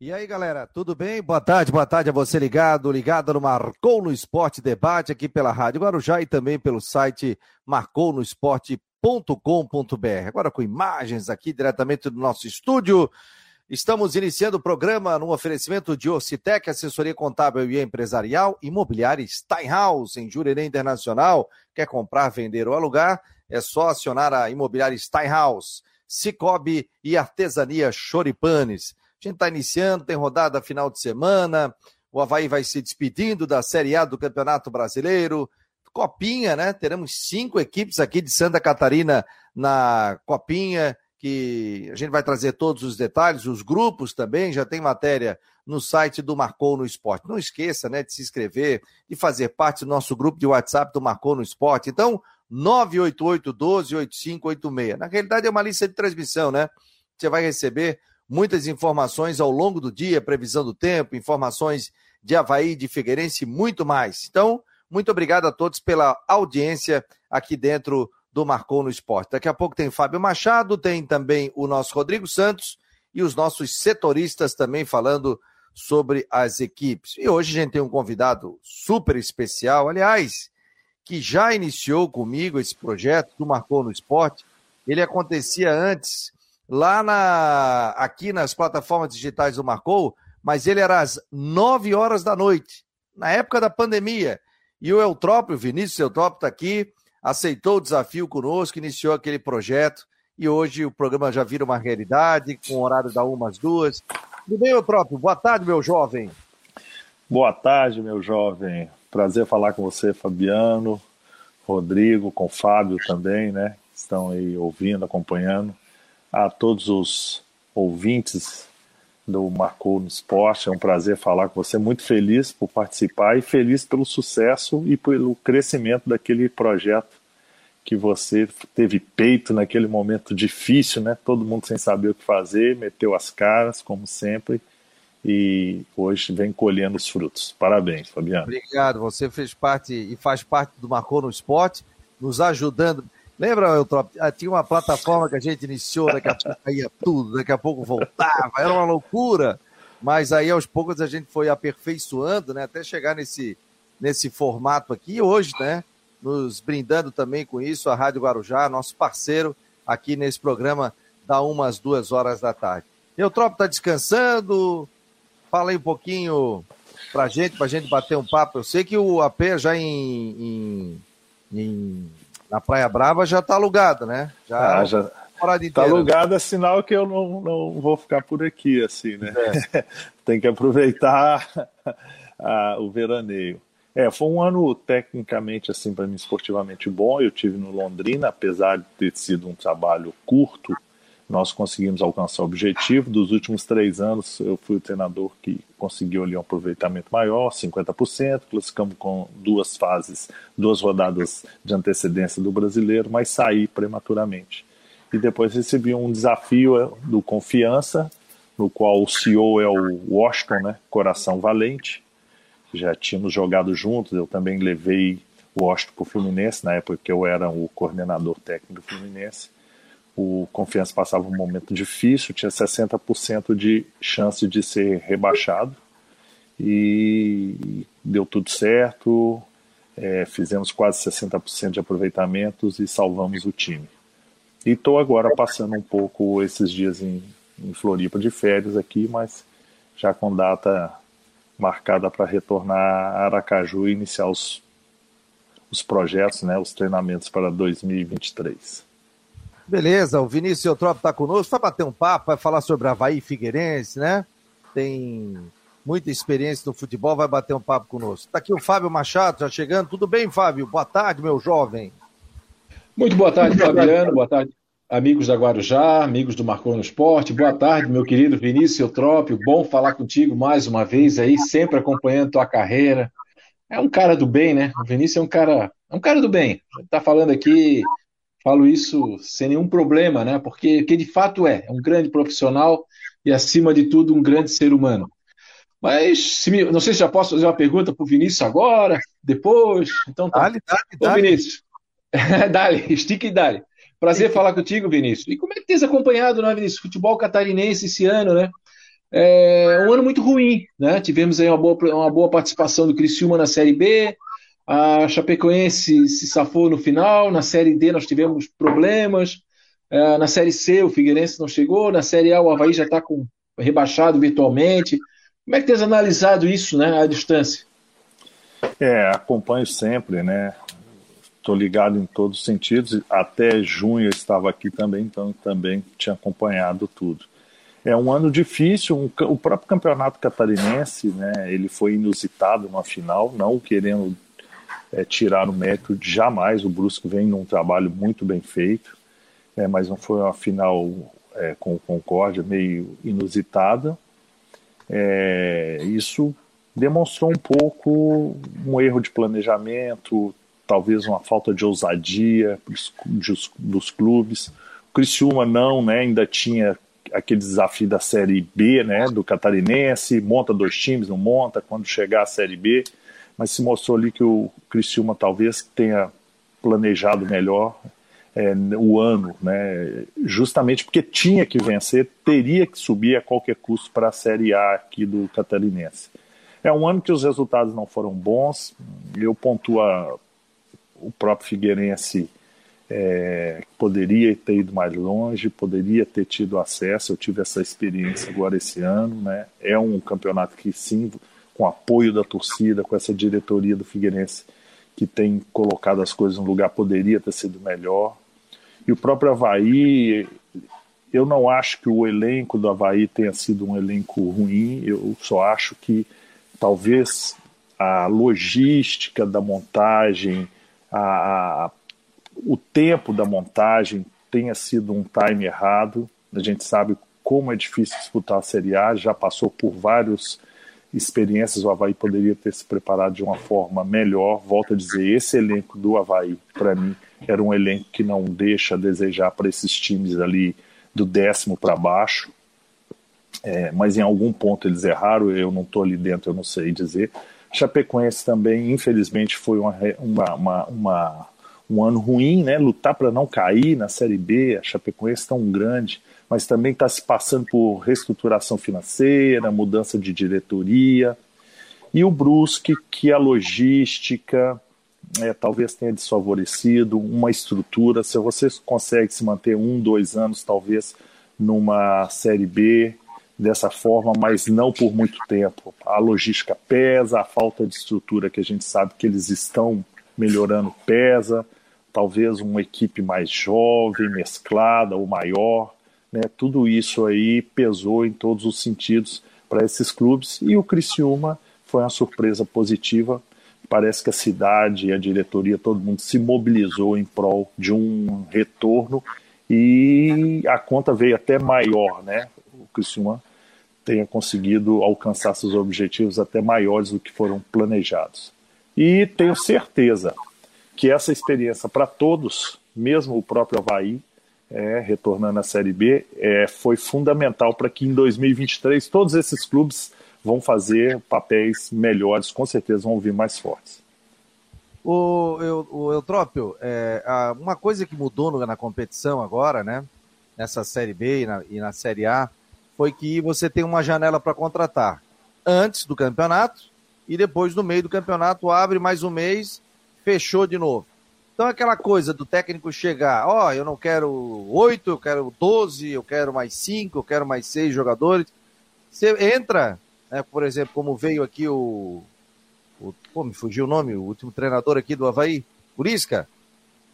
E aí, galera, tudo bem? Boa tarde, boa tarde a você ligado, ligado no Marcou no Esporte Debate aqui pela Rádio Guarujá e também pelo site marcounoesporte.com.br. Agora com imagens aqui diretamente do nosso estúdio. Estamos iniciando o programa no oferecimento de Ocitec, assessoria contábil e empresarial, imobiliária Steinhaus, em Jurerê Internacional. Quer comprar, vender ou alugar? É só acionar a imobiliária Steinhaus. Cicobi e Artesania Choripanes. A gente está iniciando, tem rodada final de semana. O Havaí vai se despedindo da Série A do Campeonato Brasileiro. Copinha, né? Teremos cinco equipes aqui de Santa Catarina na Copinha, que a gente vai trazer todos os detalhes, os grupos também, já tem matéria no site do Marcou no Esporte. Não esqueça, né, de se inscrever e fazer parte do nosso grupo de WhatsApp do Marcou no Esporte. Então, 988 12 8586. Na realidade é uma lista de transmissão, né? Você vai receber muitas informações ao longo do dia, previsão do tempo, informações de Havaí, de Figueirense e muito mais. Então, muito obrigado a todos pela audiência aqui dentro do Marcou no Esporte. Daqui a pouco tem Fábio Machado, tem também o nosso Rodrigo Santos e os nossos setoristas também falando sobre as equipes. E hoje a gente tem um convidado super especial, aliás, que já iniciou comigo esse projeto do Marcou no Esporte. Ele acontecia antes lá na, aqui nas plataformas digitais do Marcou, mas ele era às 9 horas da noite, na época da pandemia. E o Eutrópio, Vinícius Eutrópio está aqui, aceitou o desafio conosco, iniciou aquele projeto e hoje o programa já vira uma realidade, com horário da uma às duas. Tudo bem, Eutrópio? Boa tarde, meu jovem. Boa tarde, meu jovem. Prazer falar com você, Fabiano, Rodrigo, com Fábio também, né? Estão aí ouvindo, acompanhando a todos os ouvintes do Marcou no Esporte. É um prazer falar com você. Muito feliz por participar e feliz pelo sucesso e pelo crescimento daquele projeto que você teve peito naquele momento difícil, né? Todo mundo sem saber o que fazer, meteu as caras, como sempre, e hoje vem colhendo os frutos. Parabéns, Fabiano. Obrigado. Você fez parte e faz parte do Marcou no Esporte, nos ajudando. Lembra, Eutrop? Ah, tinha uma plataforma que a gente iniciou, daqui a pouco ia tudo, daqui a pouco voltava, era uma loucura. Mas aí aos poucos a gente foi aperfeiçoando, né? Até chegar nesse, nesse formato aqui. Hoje, né? Nos brindando também com isso, a Rádio Guarujá, nosso parceiro aqui nesse programa, da umas duas horas da tarde. Eutrop está descansando. Fala aí um pouquinho pra gente, pra gente bater um papo. Eu sei que o AP já em, em, em na Praia Brava já está alugado, né? Já, ah, já está alugado, é sinal que eu não, não vou ficar por aqui, assim, né? É. Tem que aproveitar a, o veraneio. É, foi um ano tecnicamente, assim, para mim, esportivamente bom. Eu tive no Londrina, apesar de ter sido um trabalho curto, nós conseguimos alcançar o objetivo. Dos últimos três anos, eu fui o treinador que conseguiu ali um aproveitamento maior, 50%. Classificamos com duas fases, duas rodadas de antecedência do brasileiro, mas saí prematuramente. E depois recebi um desafio é, do Confiança, no qual o CEO é o Washington, né? Coração Valente. Já tínhamos jogado juntos, eu também levei o Washington para o Fluminense, na época que eu era o coordenador técnico do Fluminense o Confiança passava um momento difícil, tinha 60% de chance de ser rebaixado e deu tudo certo, é, fizemos quase 60% de aproveitamentos e salvamos o time. E estou agora passando um pouco esses dias em, em Floripa de férias aqui, mas já com data marcada para retornar a Aracaju e iniciar os, os projetos, né, os treinamentos para 2023. Beleza, o Vinícius Eutrópio está conosco, vai bater um papo, vai falar sobre Havaí Figueirense, né? Tem muita experiência no futebol, vai bater um papo conosco. Está aqui o Fábio Machado, já chegando. Tudo bem, Fábio? Boa tarde, meu jovem. Muito boa tarde, Fabiano. boa tarde, amigos da Guarujá, amigos do Marcou no Esporte. Boa tarde, meu querido Vinícius Eutrópio. Bom falar contigo mais uma vez aí, sempre acompanhando tua carreira. É um cara do bem, né? O Vinícius é um cara, é um cara do bem. Está falando aqui Falo isso sem nenhum problema, né? Porque, porque de fato é, é um grande profissional e, acima de tudo, um grande ser humano. Mas, me, não sei se já posso fazer uma pergunta para o Vinícius agora, depois. Então tá. Dale, dale, Ô, dale. Vinícius. dale, estica e dale. Prazer falar contigo, Vinícius. E como é que tens acompanhado, né, Vinícius? Futebol catarinense esse ano, né? é um ano muito ruim, né? Tivemos aí uma boa, uma boa participação do Criciúma na Série B, a Chapecoense se safou no final, na Série D nós tivemos problemas, é, na Série C o Figueirense não chegou, na Série A o Havaí já está rebaixado virtualmente. Como é que tens analisado isso, né, à distância? É, acompanho sempre, né? Estou ligado em todos os sentidos. Até junho eu estava aqui também, então também tinha acompanhado tudo. É um ano difícil. Um, o próprio campeonato catarinense, né? Ele foi inusitado na final, não querendo é, tirar o mérito jamais. O Brusque vem num trabalho muito bem feito, é, mas não foi uma final é, com o Concórdia meio inusitada. É, isso demonstrou um pouco um erro de planejamento, talvez uma falta de ousadia dos, dos clubes. O Criciúma não, né, ainda tinha aquele desafio da Série B, né, do Catarinense, monta dois times, não monta, quando chegar a Série B, mas se mostrou ali que o Criciúma talvez tenha planejado melhor é, o ano, né, justamente porque tinha que vencer, teria que subir a qualquer custo para a Série A aqui do Catarinense. É um ano que os resultados não foram bons, eu pontuo a, o próprio Figueirense é, poderia ter ido mais longe, poderia ter tido acesso. Eu tive essa experiência agora esse ano, né? É um campeonato que sim, com apoio da torcida, com essa diretoria do Figueirense que tem colocado as coisas no lugar, poderia ter sido melhor. E o próprio Havaí, eu não acho que o elenco do Havaí tenha sido um elenco ruim, eu só acho que talvez a logística da montagem, a, a, o tempo da montagem tenha sido um time errado. A gente sabe como é difícil disputar a Série A, já passou por várias experiências. O Havaí poderia ter se preparado de uma forma melhor. Volto a dizer: esse elenco do Havaí, para mim, era um elenco que não deixa a desejar para esses times ali do décimo para baixo. É, mas em algum ponto eles erraram, eu não estou ali dentro, eu não sei dizer. Chapecoense também, infelizmente, foi uma, uma, uma, uma um ano ruim, né? Lutar para não cair na Série B, a Chapecoense tão grande, mas também está se passando por reestruturação financeira, mudança de diretoria. E o Brusque, que a logística é, talvez tenha desfavorecido, uma estrutura. Se você consegue se manter um, dois anos, talvez, numa Série B, dessa forma, mas não por muito tempo. A logística pesa, a falta de estrutura que a gente sabe que eles estão melhorando pesa talvez uma equipe mais jovem, mesclada ou maior, né? Tudo isso aí pesou em todos os sentidos para esses clubes e o Criciúma foi uma surpresa positiva. Parece que a cidade, e a diretoria, todo mundo se mobilizou em prol de um retorno e a conta veio até maior, né? O Criciúma tenha conseguido alcançar seus objetivos até maiores do que foram planejados. E tenho certeza que essa experiência para todos, mesmo o próprio Havaí, é, retornando à Série B, é, foi fundamental para que em 2023 todos esses clubes vão fazer papéis melhores, com certeza vão vir mais fortes. O, o, o Eutrópio, é, uma coisa que mudou na competição agora, né, nessa Série B e na, e na Série A, foi que você tem uma janela para contratar antes do campeonato e depois no meio do campeonato abre mais um mês fechou de novo. Então aquela coisa do técnico chegar, ó, oh, eu não quero oito, eu quero doze, eu quero mais cinco, eu quero mais seis jogadores. Você entra, né, por exemplo, como veio aqui o, o pô, me fugiu o nome, o último treinador aqui do Havaí, Purisca,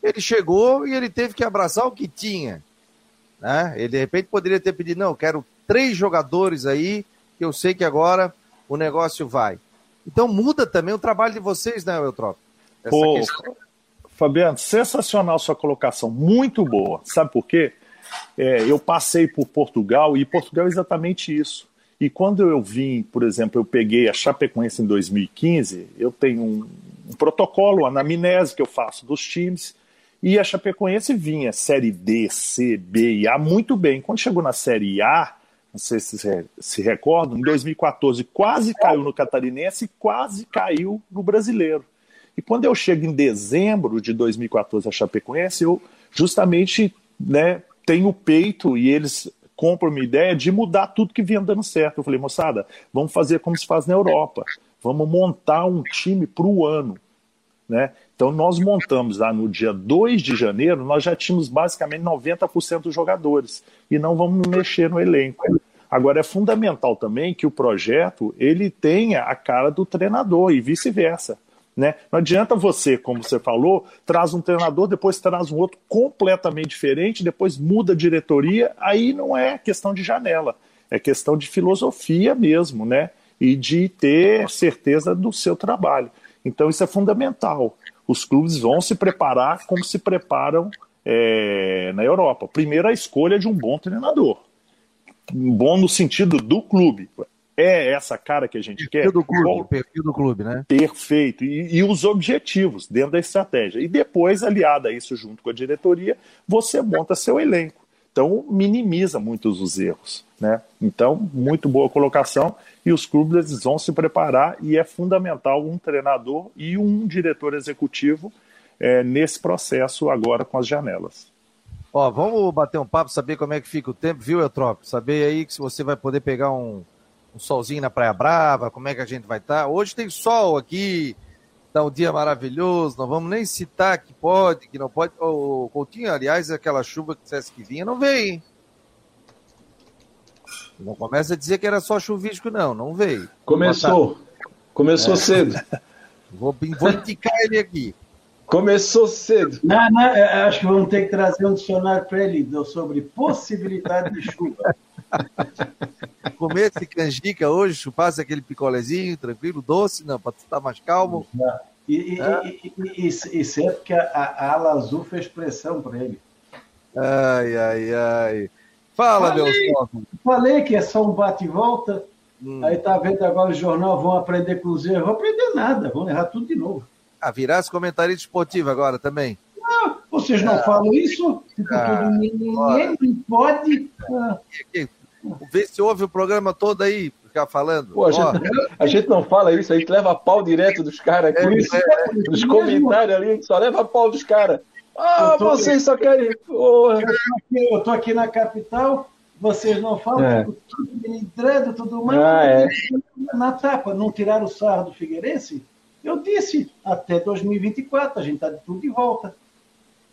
ele chegou e ele teve que abraçar o que tinha. Né? Ele de repente poderia ter pedido, não, eu quero três jogadores aí, que eu sei que agora o negócio vai. Então muda também o trabalho de vocês, né, Eutrópio? Pô, Fabiano, sensacional sua colocação, muito boa. Sabe por quê? É, eu passei por Portugal e Portugal é exatamente isso. E quando eu vim, por exemplo, eu peguei a Chapecoense em 2015, eu tenho um, um protocolo, uma anamnese que eu faço dos times, e a Chapecoense vinha Série D, C, B e A muito bem. Quando chegou na Série A, não sei se se, se recordam, em 2014 quase caiu no Catarinense e quase caiu no Brasileiro. E quando eu chego em dezembro de 2014 a Chapecoense, eu justamente né, tenho o peito e eles compra uma ideia de mudar tudo que vinha dando certo. Eu falei, moçada, vamos fazer como se faz na Europa. Vamos montar um time para o ano. Né? Então, nós montamos lá no dia 2 de janeiro, nós já tínhamos basicamente 90% dos jogadores e não vamos mexer no elenco. Agora, é fundamental também que o projeto ele tenha a cara do treinador e vice-versa. Né? Não adianta você, como você falou, traz um treinador, depois traz um outro completamente diferente, depois muda a diretoria, aí não é questão de janela, é questão de filosofia mesmo, né? E de ter certeza do seu trabalho. Então isso é fundamental. Os clubes vão se preparar como se preparam é, na Europa. Primeiro, a escolha de um bom treinador. Bom no sentido do clube. É essa cara que a gente perfil quer? Do clube, Bom, perfil do clube, né? Perfeito. E, e, os objetivos dentro da estratégia. E depois, aliado a isso, junto com a diretoria, você monta seu elenco. Então, minimiza muitos os erros. Né? Então, muito boa colocação. E os clubes vão se preparar e é fundamental um treinador e um diretor executivo é, nesse processo agora com as janelas. Ó, vamos bater um papo, saber como é que fica o tempo, viu, Eutrópio? Saber aí que se você vai poder pegar um, um solzinho na Praia Brava, como é que a gente vai estar. Tá. Hoje tem sol aqui, tá um dia maravilhoso, não vamos nem citar que pode, que não pode. O Coutinho, aliás, aquela chuva que dissesse que vinha, não veio, hein? Não começa a dizer que era só chuvisco, não, não veio. Começou. Começou é. cedo. Vou, vou indicar ele aqui. Começou cedo. Não, não, acho que vamos ter que trazer um dicionário para ele sobre possibilidade de chuva. Comer esse canjica hoje, chupasse aquele picolézinho, tranquilo, doce, não, para estar mais calmo. E, é. e, e, e, sempre que a, a, ala azul fez pressão para ele. Ai, ai, ai. Fala, falei, meus Falei que é só um bate e volta. Hum. Aí tá vendo agora o jornal, vão aprender com os erros. Vão aprender nada, vão errar tudo de novo. Ah, virasse comentarista esportivo agora também. Vocês não ah, falam isso? Ah, ninguém pode. Ah. Vê se ouve o programa todo aí, ficar falando. Pô, a, gente, a, gente, não fala isso, a gente leva pau direto dos caras aqui. É, é, é, nos comentários ali, a gente só leva pau dos caras. Ah, tô, vocês só querem. Porra. Eu tô aqui na capital, vocês não falam, é. tudo entrando, tudo mais. Ah, é. Na tapa, não tiraram o sarro do Figueirense? Eu disse, até 2024, a gente está de tudo de volta.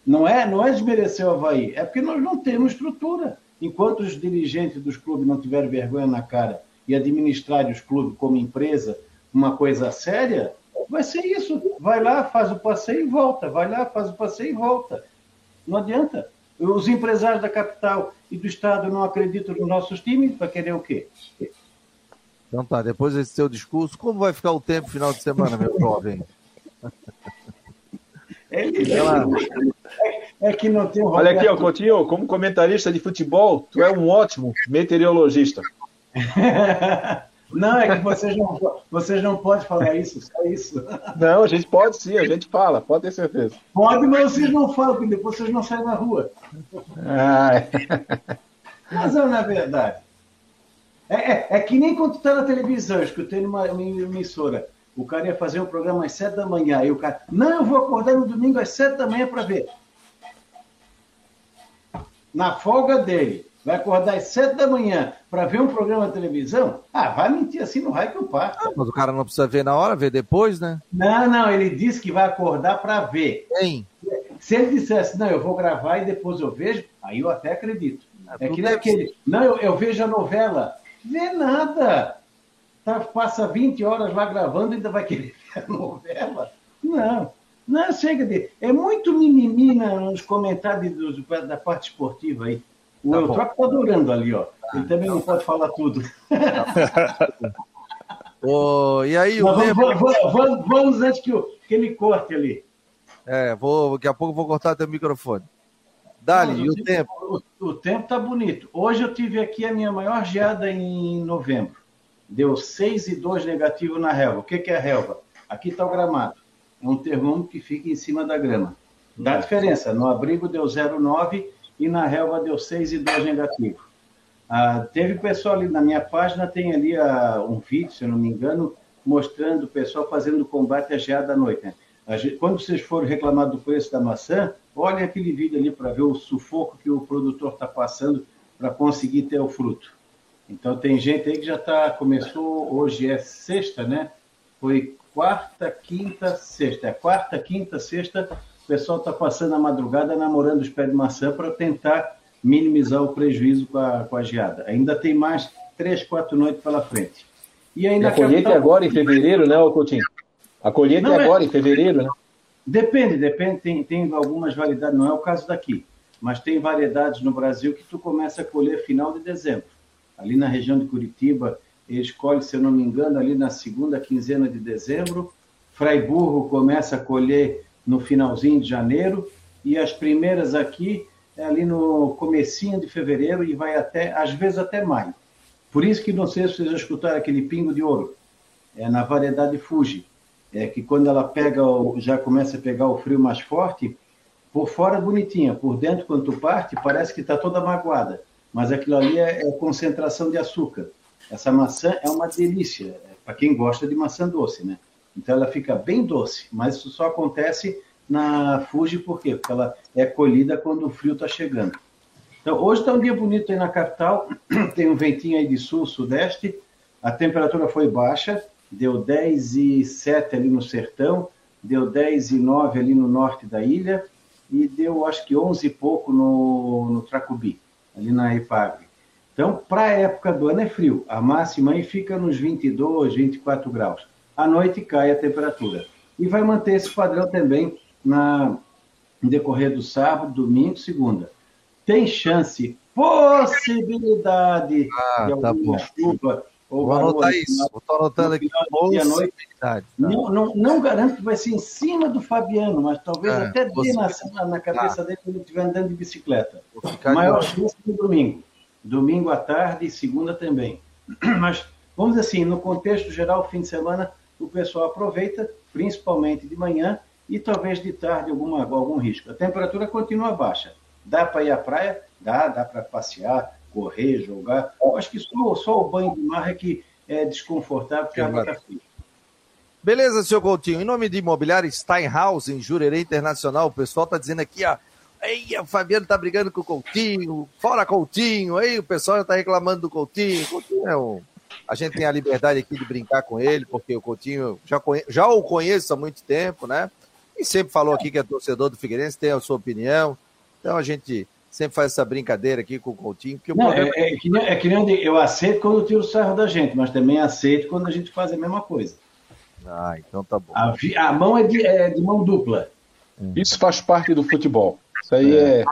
Não é, não é desmerecer o Havaí, é porque nós não temos estrutura. Enquanto os dirigentes dos clubes não tiverem vergonha na cara e administrarem os clubes como empresa, uma coisa séria, vai ser isso. Vai lá, faz o passeio e volta. Vai lá, faz o passeio e volta. Não adianta. Os empresários da capital e do Estado não acreditam nos nossos times para querer o quê? Então tá, depois desse seu discurso, como vai ficar o tempo final de semana, meu jovem? É, é, que não tem Olha aqui, ó, Coutinho, como comentarista de futebol, tu é um ótimo meteorologista. Não, é que vocês não, vocês não podem falar isso, só isso. Não, a gente pode sim, a gente fala, pode ter certeza. Pode, mas vocês não falam, porque depois vocês não saem na rua. Ai. Mas é na verdade. É, é, é, que nem quando tu tá na televisão, escutei numa, numa emissora. O cara ia fazer um programa às sete da manhã. E o cara, não, eu vou acordar no domingo às sete da manhã para ver. Na folga dele, vai acordar às sete da manhã para ver um programa de televisão? Ah, vai mentir assim no raio que eu parto. Ah, mas o cara não precisa ver na hora, ver depois, né? Não, não, ele disse que vai acordar para ver. Quem? Se ele dissesse, não, eu vou gravar e depois eu vejo, aí eu até acredito. É, é que nem aquele, não, eu, eu vejo a novela. Vê nada tá, passa 20 horas lá gravando e ainda vai querer ver a novela? Não. Não, chega de. É muito mimimi nos comentários do, da parte esportiva aí. O tá Eutrópio está adorando ali, ó. Ele também não pode falar tudo. oh, e aí, o vamos, vamos, vamos, vamos, antes que, que ele corte ali. É, vou, daqui a pouco vou cortar teu microfone. Dali, e o tempo? O, o tempo tá bonito. Hoje eu tive aqui a minha maior geada em novembro deu 6 e 2 negativo na relva. O que, que é a relva? Aqui está o gramado. É um termômetro que fica em cima da grama. Dá diferença. No abrigo deu 0,9 e na relva deu 6 e 2 negativo. Ah, teve pessoal ali na minha página, tem ali ah, um vídeo, se eu não me engano, mostrando o pessoal fazendo combate à geada à noite. Né? Gente, quando vocês forem reclamar do preço da maçã, olhem aquele vídeo ali para ver o sufoco que o produtor está passando para conseguir ter o fruto. Então tem gente aí que já tá, começou, hoje é sexta, né? Foi quarta, quinta, sexta. É quarta, quinta, sexta, o pessoal está passando a madrugada namorando os pés de maçã para tentar minimizar o prejuízo com a, com a geada. Ainda tem mais três, quatro noites pela frente. E, e a colheita capital... é agora em fevereiro, né, Coutinho? A colheita não é agora é... em fevereiro, né? Depende, depende. Tem, tem algumas variedades, não é o caso daqui, mas tem variedades no Brasil que tu começa a colher final de dezembro. Ali na região de Curitiba, eles colhem, se eu não me engano, ali na segunda quinzena de dezembro. Fraiburgo começa a colher no finalzinho de janeiro e as primeiras aqui é ali no comecinho de fevereiro e vai até, às vezes até maio. Por isso que não sei se vocês já escutaram aquele pingo de ouro, é na variedade Fuji, é que quando ela pega, já começa a pegar o frio mais forte, por fora bonitinha, por dentro quando tu parte parece que está toda magoada, mas aquilo ali é, é, concentração de açúcar. Essa maçã é uma delícia, é para quem gosta de maçã doce, né? Então ela fica bem doce, mas isso só acontece na Fuji por quê? Porque ela é colhida quando o frio está chegando. Então, hoje está um dia bonito aí na capital, tem um ventinho aí de sul, sudeste, a temperatura foi baixa, deu 10 e 7 ali no sertão, deu 10 e 9 ali no norte da ilha, e deu acho que 11 e pouco no, no Tracubi, ali na Ipagre. Então, para a época do ano é frio, a máxima aí fica nos 22, 24 graus. À noite cai a temperatura. E vai manter esse padrão também na, no decorrer do sábado, domingo, segunda tem chance, possibilidade ah, de tá alguma tá chuva. Ou Vou anotar isso, estou anotando aqui. Possibilidade. Tá. Não, não, não garanto que vai ser em cima do Fabiano, mas talvez é, até dê na, na cabeça tá. dele quando ele estiver andando de bicicleta. Maior chance no domingo. Domingo à tarde e segunda também. Mas, vamos dizer assim, no contexto geral, fim de semana, o pessoal aproveita, principalmente de manhã, e talvez de tarde alguma, algum risco. A temperatura continua baixa. Dá para ir à praia? Dá, dá para passear, correr, jogar. Eu acho que só, só o banho de mar é que é desconfortável, porque a água está fria. Beleza, senhor Coutinho. Em nome de imobiliário Steinhaus, em Jurerê Internacional, o pessoal está dizendo aqui, ó. Ei, o Fabiano tá brigando com o Coutinho, fora Coutinho, aí o pessoal já tá reclamando do Coutinho. Coutinho é um... A gente tem a liberdade aqui de brincar com ele, porque o Coutinho já, conhe... já o conheço há muito tempo, né? E sempre falou aqui que é torcedor do Figueirense, tem a sua opinião. Então a gente sempre faz essa brincadeira aqui com o Coutinho. Que o não, é, é, que nem, é que nem eu aceito quando tiro o sarro da gente, mas também aceito quando a gente faz a mesma coisa. Ah, então tá bom. A, a mão é de, é de, mão dupla. Hum. Isso faz parte do futebol. Isso aí é.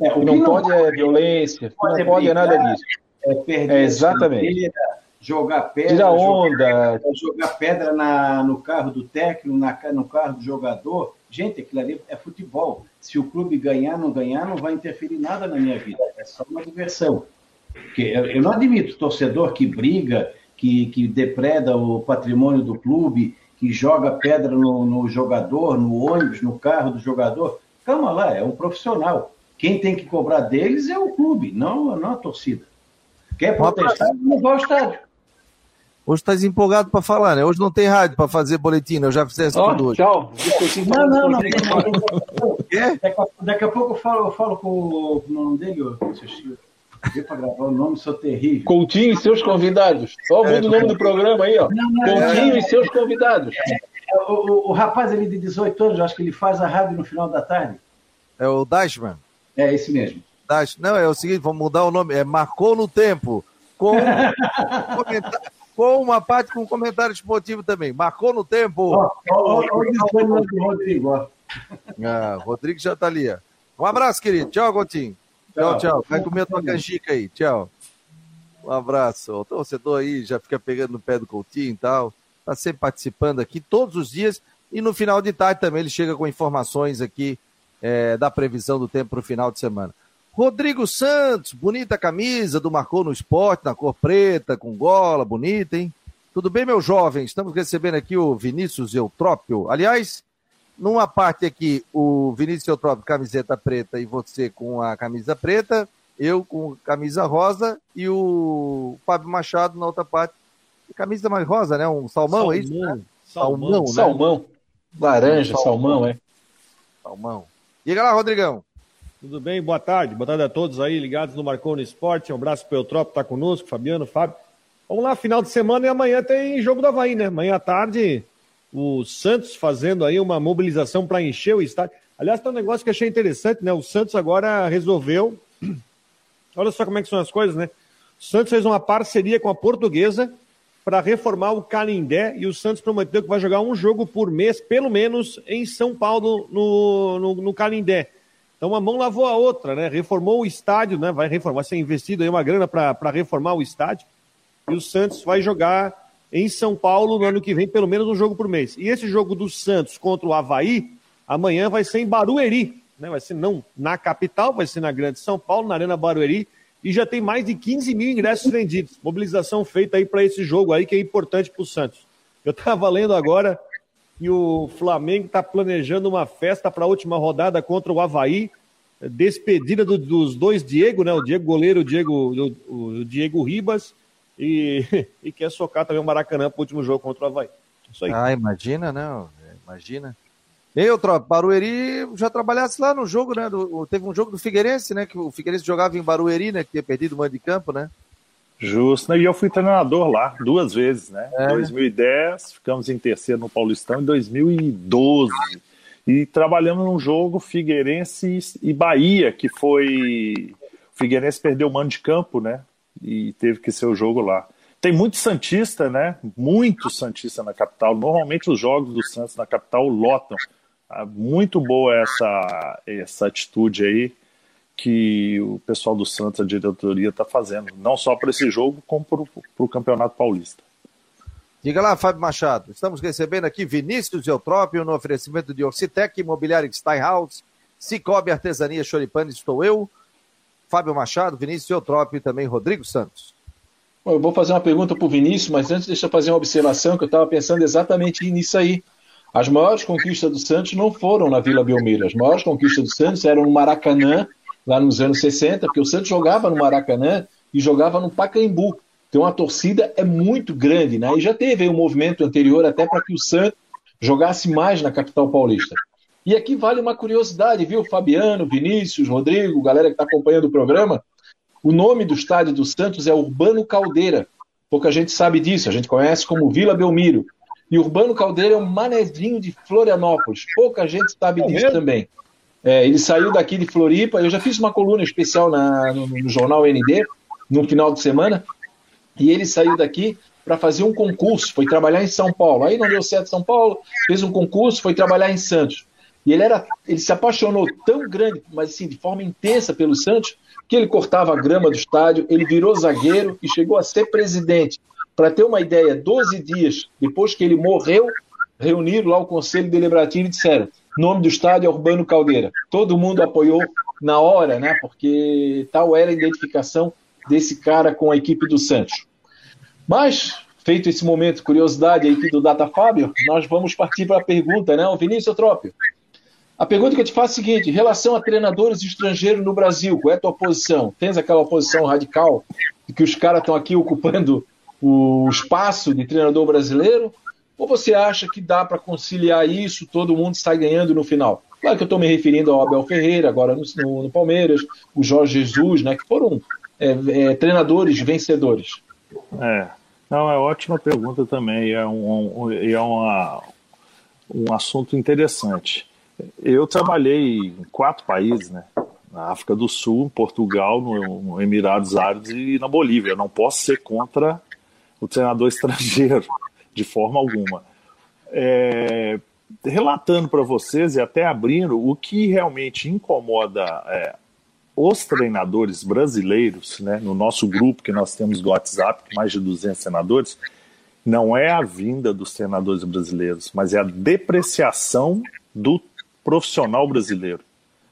é, é o que não, não pode é violência, o que não pode é nada disso. É perder é, exatamente. jogar pedra, Tira onda. Jogar, jogar pedra na, no carro do técnico, na, no carro do jogador. Gente, aquilo ali é futebol. Se o clube ganhar, não ganhar, não vai interferir nada na minha vida. É só uma diversão. Porque eu não admito torcedor que briga, que, que depreda o patrimônio do clube, que joga pedra no, no jogador, no ônibus, no carro do jogador. Calma lá, é um profissional. Quem tem que cobrar deles é o clube, não, não a torcida. Quer protestar, não vai ao estádio. Hoje está empolgado para falar, né? Hoje não tem rádio para fazer boletim, né? eu já fiz essa oh, hoje. Tchau. Não, não, não. Daqui, a, daqui a pouco eu falo, eu falo com o nome dele, eu para gravar o nome, sou terrível. Coutinho e seus convidados. Só é, o nome do programa aí, ó. Não, não, Coutinho é, e seus convidados. É, é, o, o, o, rapaz ali de 18 anos, acho que ele faz a rádio no final da tarde. É o Dashman? É, esse mesmo. Dash, não, é o seguinte, vamos mudar o nome. É Marcou no Tempo. Com comentário com uma parte com comentário esportivo também. Marcou no tempo. O Rodrigo. Ah, Rodrigo já tá ali. Um abraço, querido. Tchau, Gotinho. Tchau, tchau. Vai comer a tua canjica aí. Tchau. Um abraço. O torcedor aí já fica pegando no pé do Coutinho e tal. Tá sempre participando aqui todos os dias. E no final de tarde também ele chega com informações aqui é, da previsão do tempo para o final de semana. Rodrigo Santos, bonita camisa do Marcou no Esporte, na cor preta, com gola, bonita, hein? Tudo bem, meu jovem? Estamos recebendo aqui o Vinícius Eutrópio. Aliás, numa parte aqui, o Vinícius Eutrópio, camiseta preta, e você com a camisa preta, eu com camisa rosa, e o Fábio Machado na outra parte. Camisa mais rosa, né? Um salmão, salmão é isso? Né? Salmão, salmão, né? salmão. Laranja, salmão, salmão, é. Salmão. Diga lá, Rodrigão. Tudo bem? Boa tarde. Boa tarde a todos aí ligados no Marconi Esporte. Um abraço para o Eutrópio, tá conosco, Fabiano, Fábio. Vamos lá, final de semana e amanhã tem jogo do Havaí, né? Amanhã à tarde, o Santos fazendo aí uma mobilização para encher o estádio. Aliás, tem um negócio que achei interessante, né? O Santos agora resolveu. Olha só como é que são as coisas, né? O Santos fez uma parceria com a portuguesa para reformar o Canindé e o Santos prometeu que vai jogar um jogo por mês, pelo menos, em São Paulo, no, no, no Canindé. Então uma mão lavou a outra, né? Reformou o estádio, né? Vai reformar, vai ser investido aí uma grana para reformar o estádio. E o Santos vai jogar em São Paulo no ano que vem, pelo menos um jogo por mês. E esse jogo do Santos contra o Havaí, amanhã vai ser em Barueri, né? Vai ser não na capital, vai ser na Grande São Paulo, na Arena Barueri e já tem mais de 15 mil ingressos vendidos. Mobilização feita aí para esse jogo aí que é importante para o Santos. Eu estava lendo agora que o Flamengo está planejando uma festa para a última rodada contra o Havaí, despedida do, dos dois Diego, né? O Diego goleiro, o Diego, o, o Diego Ribas, e, e quer socar também o Maracanã para o último jogo contra o Havaí. Isso aí. Ah, imagina, né? Imagina. Eu, Barueri já trabalhasse lá no jogo, né? Do, teve um jogo do Figueirense, né? Que o Figueirense jogava em Barueri, né? Que tinha perdido o mando de campo, né? Justo, e eu fui treinador lá duas vezes, né? Em é. 2010, ficamos em terceiro no Paulistão, em 2012. E trabalhamos num jogo Figueirense e Bahia, que foi. O Figueirense perdeu o mando de campo, né? E teve que ser o jogo lá. Tem muito Santista, né? Muito Santista na capital. Normalmente os jogos do Santos na capital lotam. Ah, muito boa essa, essa atitude aí que o pessoal do Santos, a diretoria, está fazendo. Não só para esse jogo, como para o Campeonato Paulista. Diga lá, Fábio Machado. Estamos recebendo aqui Vinícius Eutrópio no oferecimento de Orcitec, Imobiliário Steinhaus, Cicobi Artesania Choripane, estou eu, Fábio Machado, Vinícius Eutrópio e também Rodrigo Santos. Bom, eu vou fazer uma pergunta para o Vinícius, mas antes deixa eu fazer uma observação que eu estava pensando exatamente nisso aí. As maiores conquistas do Santos não foram na Vila Belmiro. As maiores conquistas do Santos eram no Maracanã, lá nos anos 60, porque o Santos jogava no Maracanã e jogava no Pacaembu. Então a torcida é muito grande, né? E já teve um movimento anterior até para que o Santos jogasse mais na capital paulista. E aqui vale uma curiosidade, viu, Fabiano, Vinícius, Rodrigo, galera que está acompanhando o programa. O nome do estádio do Santos é Urbano Caldeira. Pouca gente sabe disso, a gente conhece como Vila Belmiro. E Urbano Caldeira é um manezinho de Florianópolis. Pouca gente sabe é disso mesmo? também. É, ele saiu daqui de Floripa. Eu já fiz uma coluna especial na, no, no, jornal ND no final de semana. E ele saiu daqui para fazer um concurso. Foi trabalhar em São Paulo. Aí não deu certo São Paulo. Fez um concurso, foi trabalhar em Santos. E ele era, ele se apaixonou tão grande, mas assim de forma intensa pelo Santos, que ele cortava a grama do estádio. Ele virou zagueiro e chegou a ser presidente para ter uma ideia, 12 dias depois que ele morreu, reuniram lá o Conselho Deliberativo e disseram: nome do estádio é Urbano Caldeira. Todo mundo apoiou na hora, né? Porque tal era a identificação desse cara com a equipe do Santos. Mas, feito esse momento, curiosidade aqui do Data Fábio, nós vamos partir para a pergunta, né? O Vinícius Trópio. A pergunta que eu te faço é a seguinte: em relação a treinadores estrangeiros no Brasil, qual é a tua posição? Tens aquela posição radical de que os caras estão aqui ocupando o espaço de treinador brasileiro? Ou você acha que dá para conciliar isso, todo mundo está ganhando no final? Claro que eu estou me referindo ao Abel Ferreira, agora no, no, no, Palmeiras, o Jorge Jesus, né, que foram é, é, treinadores vencedores. É, não, é ótima pergunta também, é um, um, é uma, um assunto interessante. Eu trabalhei em quatro países, né? Na África do Sul, Portugal, no, no Emirados Árabes e na Bolívia. Eu não posso ser contra o treinador estrangeiro, de forma alguma. É, relatando para vocês e até abrindo, o que realmente incomoda é, os treinadores brasileiros, né, no nosso grupo que nós temos do WhatsApp, mais de 200 senadores, não é a vinda dos treinadores brasileiros, mas é a depreciação do profissional brasileiro.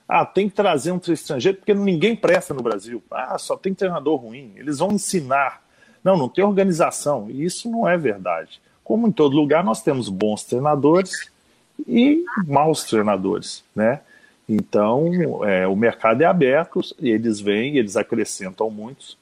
Ah, tem que trazer um estrangeiro porque ninguém presta no Brasil. Ah, só tem treinador ruim. Eles vão ensinar não, não tem organização. E isso não é verdade. Como em todo lugar, nós temos bons treinadores e maus treinadores, né? Então, é, o mercado é aberto, eles vêm, eles acrescentam muitos.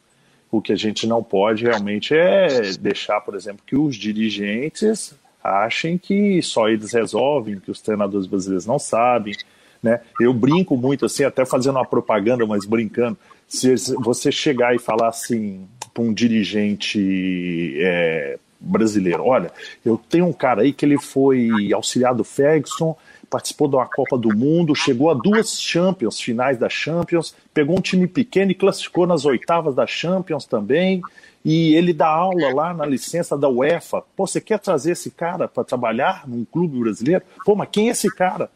O que a gente não pode realmente é deixar, por exemplo, que os dirigentes achem que só eles resolvem, que os treinadores brasileiros não sabem. Né? Eu brinco muito, assim, até fazendo uma propaganda, mas brincando. Se você chegar e falar assim para um dirigente é, brasileiro: olha, eu tenho um cara aí que ele foi auxiliar do Ferguson, participou de uma Copa do Mundo, chegou a duas Champions, finais da Champions, pegou um time pequeno e classificou nas oitavas da Champions também. E ele dá aula lá na licença da UEFA. Pô, você quer trazer esse cara para trabalhar num clube brasileiro? Pô, mas quem é esse cara?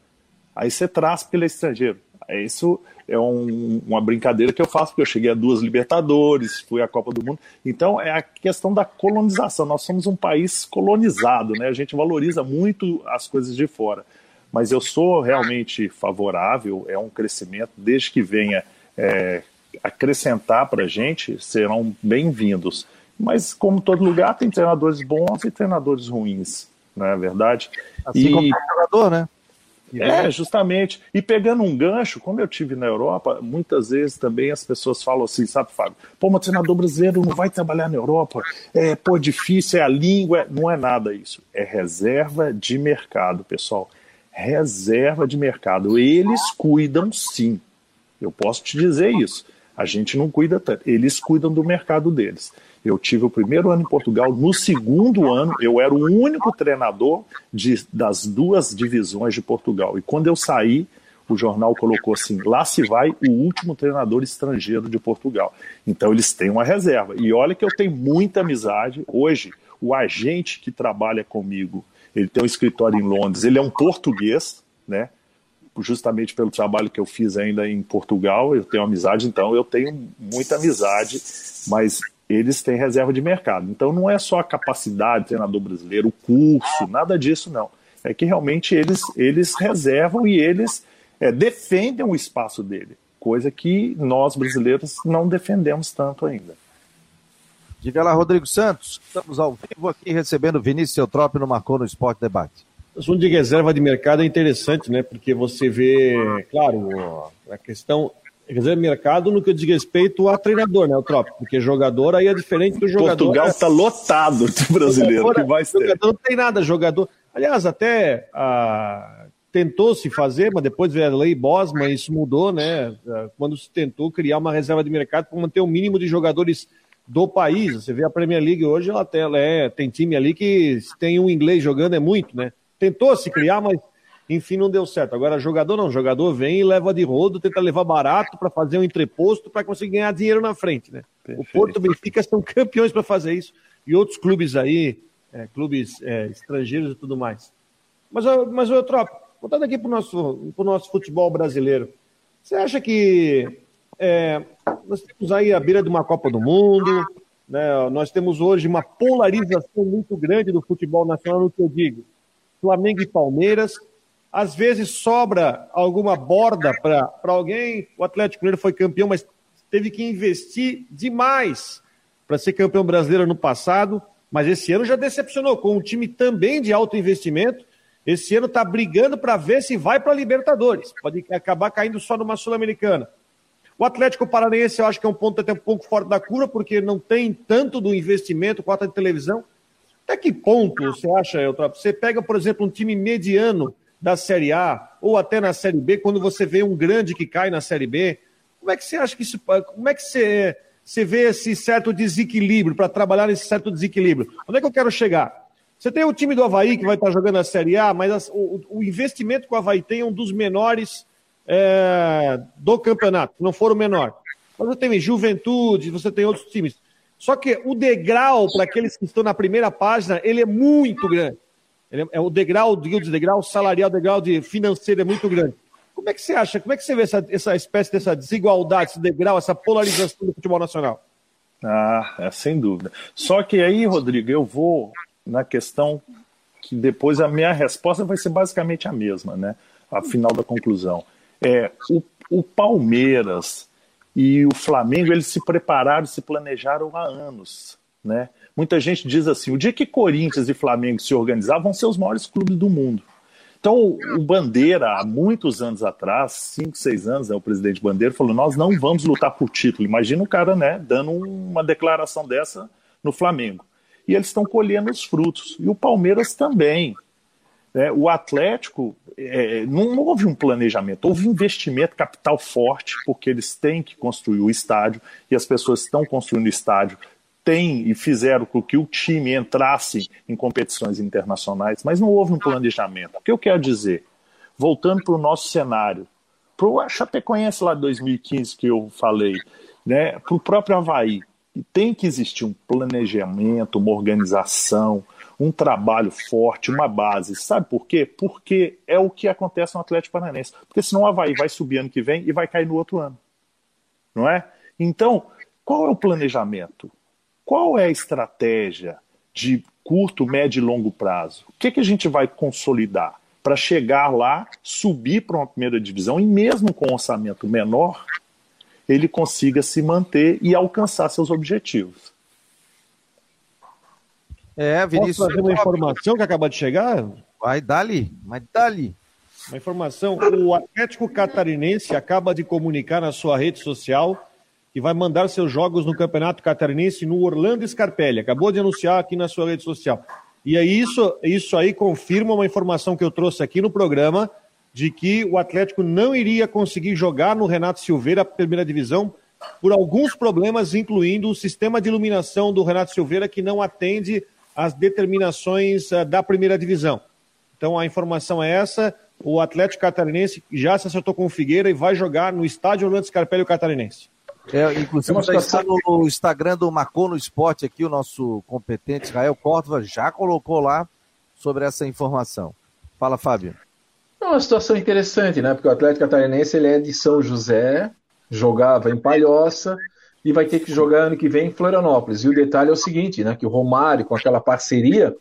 Aí você traz pelo estrangeiro. Isso é um, uma brincadeira que eu faço, porque eu cheguei a duas Libertadores, fui à Copa do Mundo. Então é a questão da colonização. Nós somos um país colonizado, né? A gente valoriza muito as coisas de fora. Mas eu sou realmente favorável, é um crescimento, desde que venha é, acrescentar para a gente, serão bem-vindos. Mas, como todo lugar, tem treinadores bons e treinadores ruins, não é verdade? Assim e... como jogador, né? É, justamente. E pegando um gancho, como eu tive na Europa, muitas vezes também as pessoas falam assim, sabe, Fábio? Pô, mas treinador brasileiro não vai trabalhar na Europa. É, pô, difícil, é a língua. Não é nada isso. É reserva de mercado, pessoal. Reserva de mercado. Eles cuidam sim. Eu posso te dizer isso. A gente não cuida tanto. Eles cuidam do mercado deles. Eu tive o primeiro ano em Portugal. No segundo ano, eu era o único treinador de, das duas divisões de Portugal. E quando eu saí, o jornal colocou assim: lá se vai o último treinador estrangeiro de Portugal. Então eles têm uma reserva. E olha que eu tenho muita amizade. Hoje, o agente que trabalha comigo, ele tem um escritório em Londres, ele é um português, né? Justamente pelo trabalho que eu fiz ainda em Portugal, eu tenho amizade, então eu tenho muita amizade, mas eles têm reserva de mercado. Então não é só a capacidade do treinador brasileiro, o curso, nada disso não. É que realmente eles, eles reservam e eles é, defendem o espaço dele, coisa que nós brasileiros não defendemos tanto ainda. Diga lá, Rodrigo Santos, estamos ao vivo aqui recebendo Vinícius Eutrópio no Marcou no Esporte Debate. O assunto de reserva de mercado é interessante, né? Porque você vê, claro, a questão Reserva mercado no que diz respeito a treinador, né, o Trópico? Porque jogador aí é diferente do jogador. Portugal está lotado de brasileiro, jogador, que vai ser. Jogador não tem nada, jogador. Aliás, até ah, tentou se fazer, mas depois veio a lei Bosman, isso mudou, né? Ah, quando se tentou criar uma reserva de mercado para manter o mínimo de jogadores do país. Você vê a Premier League hoje, ela tem, ela é, tem time ali que tem um inglês jogando, é muito, né? Tentou se criar, mas enfim, não deu certo. Agora, jogador não. Jogador vem e leva de rodo, tenta levar barato para fazer um entreposto para conseguir ganhar dinheiro na frente, né? Perfeito. O Porto Benfica são campeões para fazer isso. E outros clubes aí, é, clubes é, estrangeiros e tudo mais. Mas, mas eu troco, voltando aqui para o nosso, nosso futebol brasileiro. Você acha que é, nós temos aí a beira de uma Copa do Mundo, né? nós temos hoje uma polarização muito grande do futebol nacional, no que eu digo. Flamengo e Palmeiras, às vezes sobra alguma borda para alguém. O Atlético Mineiro foi campeão, mas teve que investir demais para ser campeão brasileiro no passado. Mas esse ano já decepcionou, com um time também de alto investimento. Esse ano está brigando para ver se vai para a Libertadores. Pode acabar caindo só numa Sul-Americana. O Atlético Paranaense eu acho que é um ponto até um pouco fora da cura, porque não tem tanto do investimento com a televisão. Até que ponto você acha, Elton? Você pega, por exemplo, um time mediano da Série A ou até na Série B, quando você vê um grande que cai na Série B, como é que você acha que isso. Como é que você, você vê esse certo desequilíbrio, para trabalhar nesse certo desequilíbrio? Onde é que eu quero chegar? Você tem o time do Havaí que vai estar jogando a Série A, mas as, o, o, investimento que o Havaí tem é um dos menores é, do campeonato, não for o menor. Mas você tem Juventude, você tem outros times. Só que o degrau para aqueles que estão na primeira página, ele é muito grande. Ele é, o degrau, o degrau salarial, o degrau de financeiro é muito grande. Como é que você acha, como é que você vê essa, essa espécie dessa desigualdade, esse degrau, essa polarização do futebol nacional? Ah, é, sem dúvida. Só que aí, Rodrigo, eu vou na questão que depois a minha resposta vai ser basicamente a mesma, né? A final da conclusão. É, o, o Palmeiras e o Flamengo, eles se prepararam, se planejaram há anos, né? Muita gente diz assim: o dia que Corinthians e Flamengo se organizar, vão ser os maiores clubes do mundo. Então, o Bandeira, há muitos anos atrás, cinco, seis anos, né, o presidente Bandeira falou: nós não vamos lutar por título. Imagina o cara né, dando uma declaração dessa no Flamengo. E eles estão colhendo os frutos. E o Palmeiras também. É, o Atlético, é, não houve um planejamento, houve investimento, capital forte, porque eles têm que construir o estádio e as pessoas estão construindo o estádio, têm e fizeram com que o time entrasse em competições internacionais, mas não houve um planejamento. O que eu quero dizer? Voltando para o nosso cenário, para o Chapecoense lá de 2015 que eu falei, né, para o próprio Havaí, tem que existir um planejamento, uma organização, um trabalho forte, uma base. Sabe por quê? Porque é o que acontece no Atlético Paranaense. Porque senão o Havaí vai subir ano que vem e vai cair no outro ano. Não é? Então, qual é o planejamento? Qual é a estratégia de curto, médio e longo prazo? O que, que a gente vai consolidar para chegar lá, subir para uma primeira divisão e mesmo com um orçamento menor, ele consiga se manter e alcançar seus objetivos. É, Vinícius. Posso trazer uma informação que acaba de chegar? Vai, dali, mas dali. Uma informação: o Atlético Catarinense acaba de comunicar na sua rede social que vai mandar seus jogos no Campeonato Catarinense no Orlando Scarpelli. Acabou de anunciar aqui na sua rede social. E aí isso, isso aí confirma uma informação que eu trouxe aqui no programa de que o Atlético não iria conseguir jogar no Renato Silveira a primeira divisão por alguns problemas, incluindo o sistema de iluminação do Renato Silveira que não atende as determinações uh, da primeira divisão. Então a informação é essa. O Atlético Catarinense já se acertou com o Figueira e vai jogar no estádio Orlando Scarpelli Catarinense. É, inclusive, está situação... no Instagram do Macono Esporte aqui, o nosso competente Israel Córdova já colocou lá sobre essa informação. Fala, Fábio. É uma situação interessante, né? Porque o Atlético Catarinense ele é de São José, jogava em Palhoça, e vai ter que jogar ano que vem em Florianópolis. E o detalhe é o seguinte, né, que o Romário, com aquela parceria,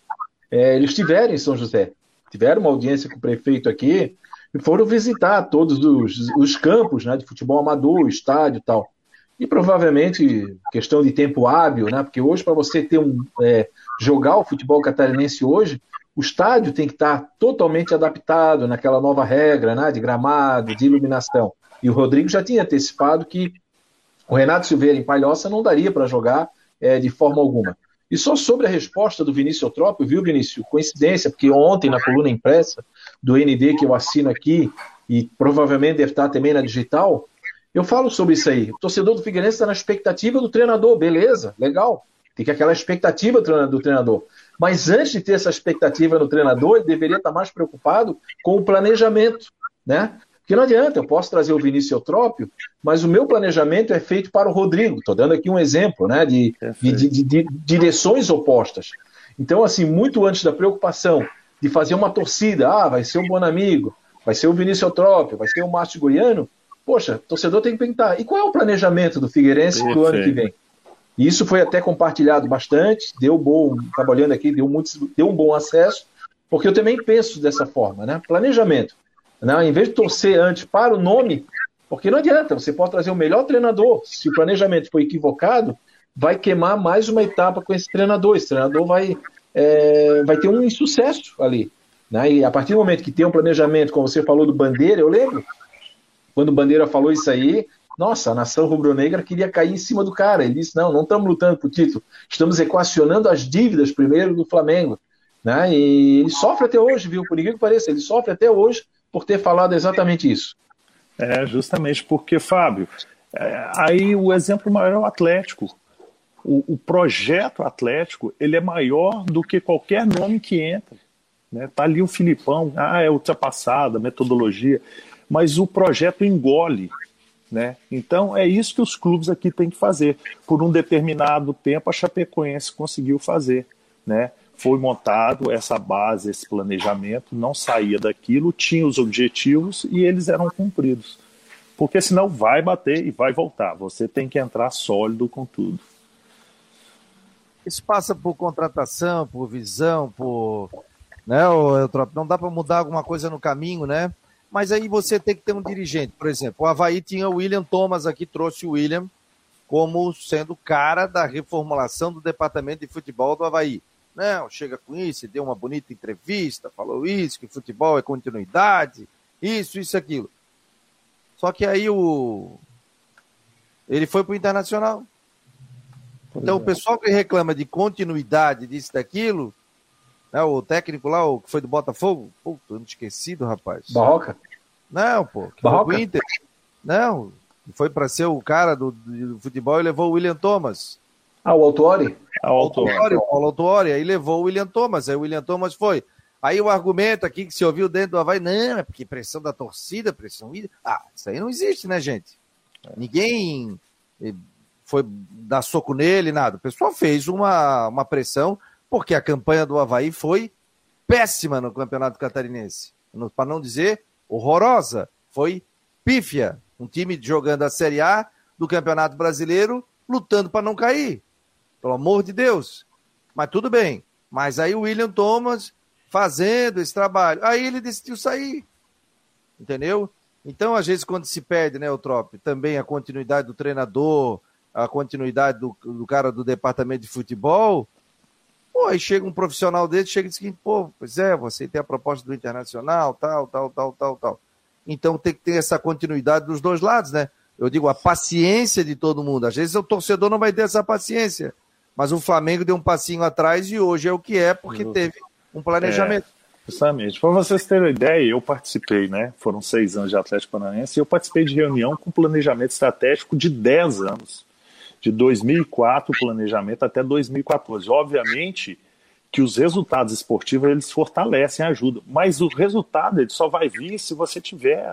é, eles estiveram em São José, tiveram uma audiência com o prefeito aqui e foram visitar todos os, os campos né, de futebol amador, estádio e tal. E provavelmente questão de tempo hábil, né? Porque hoje, para você ter um é, jogar o futebol catarinense hoje, o estádio tem que estar totalmente adaptado naquela nova regra, né? De gramado, de iluminação. E o Rodrigo já tinha antecipado que o Renato Silveira em Palhoça não daria para jogar é, de forma alguma. E só sobre a resposta do Vinícius Eutrópio, viu, Vinícius? Coincidência, porque ontem na coluna impressa do ND que eu assino aqui, e provavelmente deve estar também na digital, eu falo sobre isso aí. O torcedor do Figueirense está na expectativa do treinador, beleza, legal. Tem que aquela expectativa do treinador. Mas antes de ter essa expectativa no treinador, ele deveria estar mais preocupado com o planejamento, né? Porque não adianta, eu posso trazer o Vinícius Eutrópio, mas o meu planejamento é feito para o Rodrigo. Estou dando aqui um exemplo né, de, de, de, de, direções opostas. Então, assim, muito antes da preocupação de fazer uma torcida, ah, vai ser o Bonamigo, vai ser o Vinícius Eutrópio, vai ser o Márcio Goiano, poxa, torcedor tem que perguntar, e qual é o planejamento do Figueirense para o ano que vem? E isso foi até compartilhado bastante, deu bom, trabalhando aqui, deu, muito, deu um bom acesso, porque eu também penso dessa forma, né? Planejamento. Né? Em vez de torcer antes para o nome, porque não adianta, você pode trazer o melhor treinador, se o planejamento for equivocado, vai queimar mais uma etapa com esse treinador. Esse treinador vai, é, vai ter um insucesso ali. Né? E a partir do momento que tem um planejamento, como você falou do Bandeira, eu lembro, quando o Bandeira falou isso aí, nossa, a nação rubro-negra queria cair em cima do cara. Ele disse: não, não estamos lutando por título, estamos equacionando as dívidas primeiro do Flamengo. Né? E ele sofre até hoje, viu? Por ninguém que pareça, ele sofre até hoje por ter falado exatamente isso. É, justamente porque, Fábio, é, aí o exemplo maior é o Atlético. O, o, projeto Atlético ele é maior do que qualquer nome que entra. Né? Tá ali o Filipão, ah, é ultrapassada, metodologia, mas o projeto engole. Né? Então é isso que os clubes aqui têm que fazer. Por um determinado tempo, a Chapecoense conseguiu fazer. Né? foi montado essa base, esse planejamento, não saía daquilo, tinha os objetivos e eles eram cumpridos. Porque senão vai bater e vai voltar. Você tem que entrar sólido com tudo. Isso passa por contratação, por visão, por. Né, não dá para mudar alguma coisa no caminho, né? Mas aí você tem que ter um dirigente. Por exemplo, o Havaí tinha o William Thomas aqui, trouxe o William como sendo cara da reformulação do departamento de futebol do Havaí. Não, chega com isso, deu uma bonita entrevista, falou isso, que futebol é continuidade, isso, isso, aquilo. Só que aí o. Ele foi para o Internacional. Então, é. o pessoal que reclama de continuidade disso, daquilo, né, o técnico lá, o que foi do Botafogo. Pô, tô esquecido, rapaz. Barroca? Não, pô. Barroca? Inter. Não, foi para ser o cara do, do, futebol e levou o William Thomas. Ah, o Autuori? Ah, o Autuori, o Paulo. Aí levou o William Thomas, aí o William Thomas foi. Aí o argumento aqui que se ouviu dentro do Havaí, não, é porque pressão da torcida, pressão. Ah, isso aí não existe, né, gente? Ninguém eh, foi dar soco nele, nada. O pessoal fez uma, uma pressão, porque a campanha do Havaí foi péssima no Campeonato Catarinense. Para não dizer horrorosa. Foi pífia. Um time jogando a Série A do Campeonato Brasileiro, lutando para não cair. Pelo amor de Deus. Mas tudo bem. Mas aí o William Thomas fazendo esse trabalho. Aí ele decidiu sair. Entendeu? Então, às vezes, quando se perde, né, o Trop, também a continuidade do treinador, a continuidade do, do cara do departamento de futebol, pô, aí chega um profissional dele, chega e diz que, pô, pois é, você tem a proposta do Internacional, tal, tal, tal, tal, tal. Então tem que ter essa continuidade dos dois lados, né? Eu digo, a paciência de todo mundo. Às vezes o torcedor não vai ter essa paciência. Mas o Flamengo deu um passinho atrás e hoje é o que é, porque teve um planejamento. É, justamente. Para vocês terem uma ideia, eu participei, né? Foram seis anos de Atlético Paranaense e eu participei de reunião com planejamento estratégico de dez anos. De 2004, o planejamento até 2014. Obviamente que os resultados esportivos eles fortalecem, ajudam, mas o resultado ele só vai vir se você tiver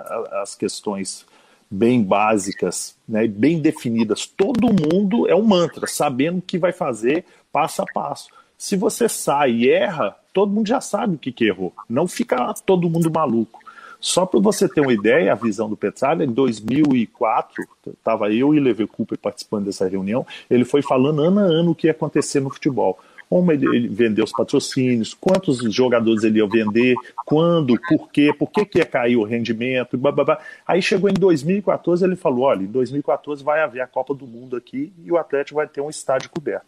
as questões bem básicas, né, bem definidas. Todo mundo é um mantra, sabendo o que vai fazer passo a passo. Se você sai e erra, todo mundo já sabe o que, que errou. Não fica todo mundo maluco. Só para você ter uma ideia, a visão do Petralha, em 2004, estava eu e Leve Cooper participando dessa reunião, ele foi falando ano a ano o que ia acontecer no futebol. Como ele, vendeu os patrocínios, quantos jogadores ele ia vender, quando, por quê, por que, que ia cair o rendimento, blá, blá, blá. Aí chegou em 2014, ele falou, olha, em 2014 vai haver a Copa do Mundo aqui e o Atlético vai ter um estádio coberto.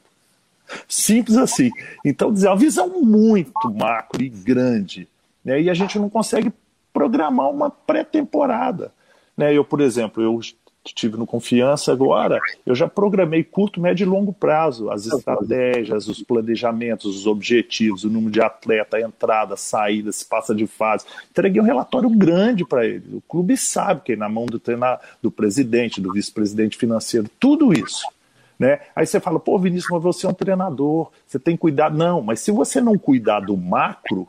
Simples assim. Então, dizer, uma visão muito macro e grande. Né? E a gente não consegue programar uma pré-temporada. Né? Eu, por exemplo, eu tive no Confiança agora, eu já programei curto, médio e longo prazo, as estratégias, os planejamentos, os objetivos, o número de atleta, entrada, saída, se passa de fase. Entreguei um relatório grande para ele. O clube sabe que é na mão do treinar, do presidente, do vice-presidente financeiro, tudo isso. Né? Aí você fala, pô, Vinícius, mas você é um treinador, você tem cuidar. Não, mas se você não cuidar do macro,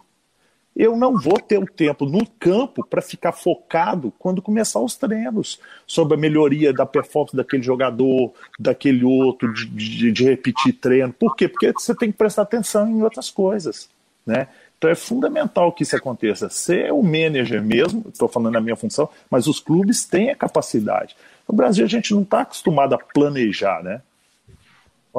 eu não vou ter o tempo no campo para ficar focado quando começar os treinos sobre a melhoria da performance daquele jogador, daquele outro, de, de, de repetir treino. Por quê? Porque você tem que prestar atenção em outras coisas. Né? Então é fundamental que isso aconteça. Ser o manager mesmo, estou falando na minha função, mas os clubes têm a capacidade. No Brasil a gente não está acostumado a planejar, né?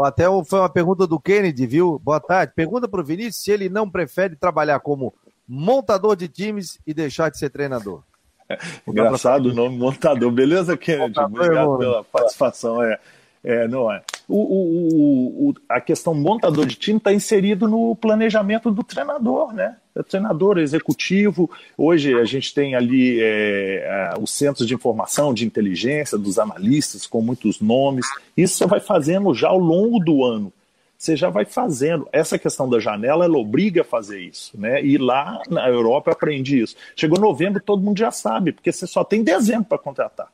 Até foi uma pergunta do Kennedy, viu? Boa tarde. Pergunta para o Vinícius se ele não prefere trabalhar como montador de times e deixar de ser treinador. Engraçado o nome montador. Beleza, Kennedy? Montador, Obrigado pela participação. É, é, não é. O, o, o, a questão montador de time está inserido no planejamento do treinador, né? É treinador, executivo. Hoje a gente tem ali é, os centros de informação, de inteligência, dos analistas com muitos nomes. Isso você vai fazendo já ao longo do ano. Você já vai fazendo. Essa questão da janela, ela obriga a fazer isso, né? E lá na Europa eu aprendi isso. Chegou novembro, todo mundo já sabe, porque você só tem dezembro para contratar.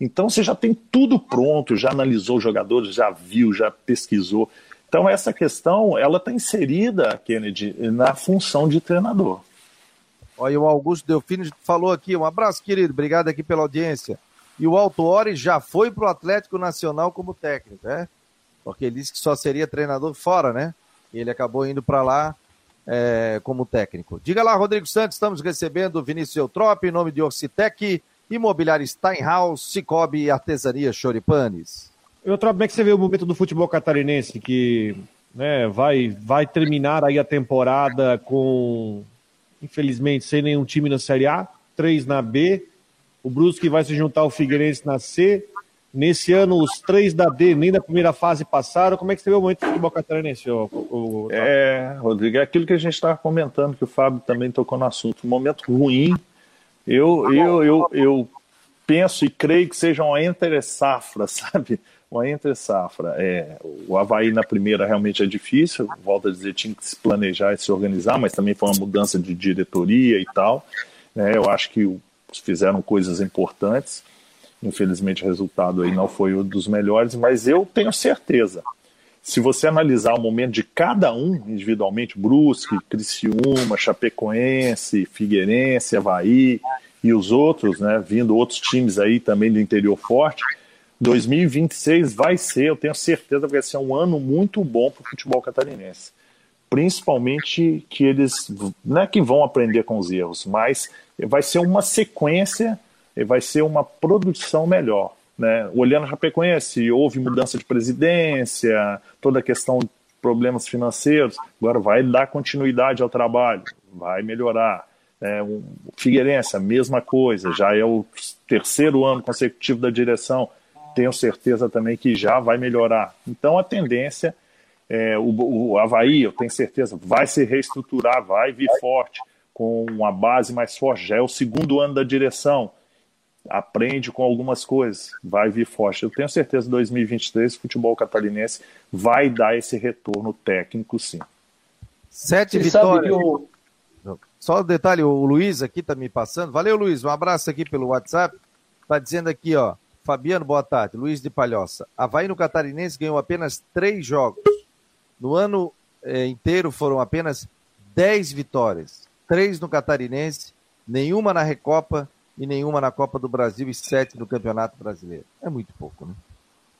Então você já tem tudo pronto, já analisou os jogadores, já viu, já pesquisou. Então essa questão, ela está inserida, Kennedy, na função de treinador. Olha, o Augusto Delfino falou aqui, um abraço, querido, obrigado aqui pela audiência. E o Alto Ori já foi para o Atlético Nacional como técnico, né? Porque ele disse que só seria treinador fora, né? E ele acabou indo para lá é, como técnico. Diga lá, Rodrigo Santos, estamos recebendo Vinícius Eutrop, em nome de Orcitec Imobiliário Steinhaus, Cicobi e Artesania Choripanes. Eu como é que você vê o momento do futebol catarinense que né, vai, vai terminar aí a temporada com, infelizmente, sem nenhum time na Série A, três na B, o Brusque vai se juntar ao Figueirense na C. Nesse ano, os três da D nem da primeira fase passaram. Como é que você vê o momento do futebol catarinense? O, o... É, Rodrigo, é aquilo que a gente estava comentando, que o Fábio também tocou no assunto. Momento ruim eu, eu, eu, eu penso e creio que seja uma entre safra, sabe? o entre safra. É, o Havaí na primeira realmente é difícil, volta a dizer, tinha que se planejar e se organizar, mas também foi uma mudança de diretoria e tal. Né, eu acho que fizeram coisas importantes. Infelizmente o resultado aí não foi um dos melhores, mas eu tenho certeza. Se você analisar o momento de cada um individualmente, Brusque, Criciúma, Chapecoense, Figueirense, Havaí e os outros, né, vindo outros times aí também do interior forte, 2026 vai ser, eu tenho certeza, vai ser um ano muito bom para o futebol catarinense. Principalmente que eles, não é que vão aprender com os erros, mas vai ser uma sequência, vai ser uma produção melhor. Né? Olhando a Chapecoense, houve mudança de presidência, toda a questão de problemas financeiros, agora vai dar continuidade ao trabalho, vai melhorar. É, o Figueirense, a mesma coisa, já é o terceiro ano consecutivo da direção, tenho certeza também que já vai melhorar. Então a tendência, é, o, o Havaí, eu tenho certeza, vai se reestruturar, vai vir forte, com uma base mais forte. Já é o segundo ano da direção, aprende com algumas coisas, vai vir forte. Eu tenho certeza que 2023 o futebol catarinense vai dar esse retorno técnico, sim. Sete Você vitórias. Só um detalhe, o Luiz aqui tá me passando. Valeu, Luiz. Um abraço aqui pelo WhatsApp. Tá dizendo aqui, ó. Fabiano, boa tarde. Luiz de Palhoça. Havaí no Catarinense ganhou apenas três jogos. No ano eh, inteiro foram apenas dez vitórias. Três no Catarinense, nenhuma na Recopa e nenhuma na Copa do Brasil e sete no Campeonato Brasileiro. É muito pouco, né?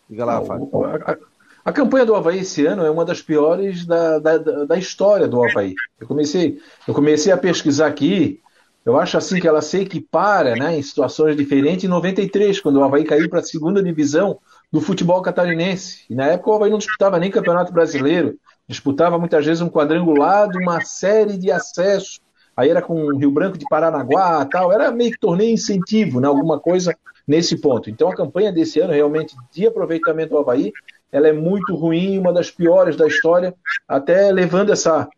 Diga lá, Fábio. A, a, a, campanha do Havaí esse ano é uma das piores da, da, da história do Havaí. Eu comecei, eu comecei a pesquisar aqui eu acho assim que ela se equipara né, em situações diferentes em 93, quando o Havaí caiu para a segunda divisão do futebol catarinense. E na época o Havaí não disputava nem Campeonato Brasileiro, disputava muitas vezes um quadrangulado, uma série de acessos. Aí era com o Rio Branco de Paranaguá tal, era meio que torneio incentivo, né, alguma coisa nesse ponto. Então a campanha desse ano, realmente, de aproveitamento do Havaí, ela é muito ruim, uma das piores da história, até levando essa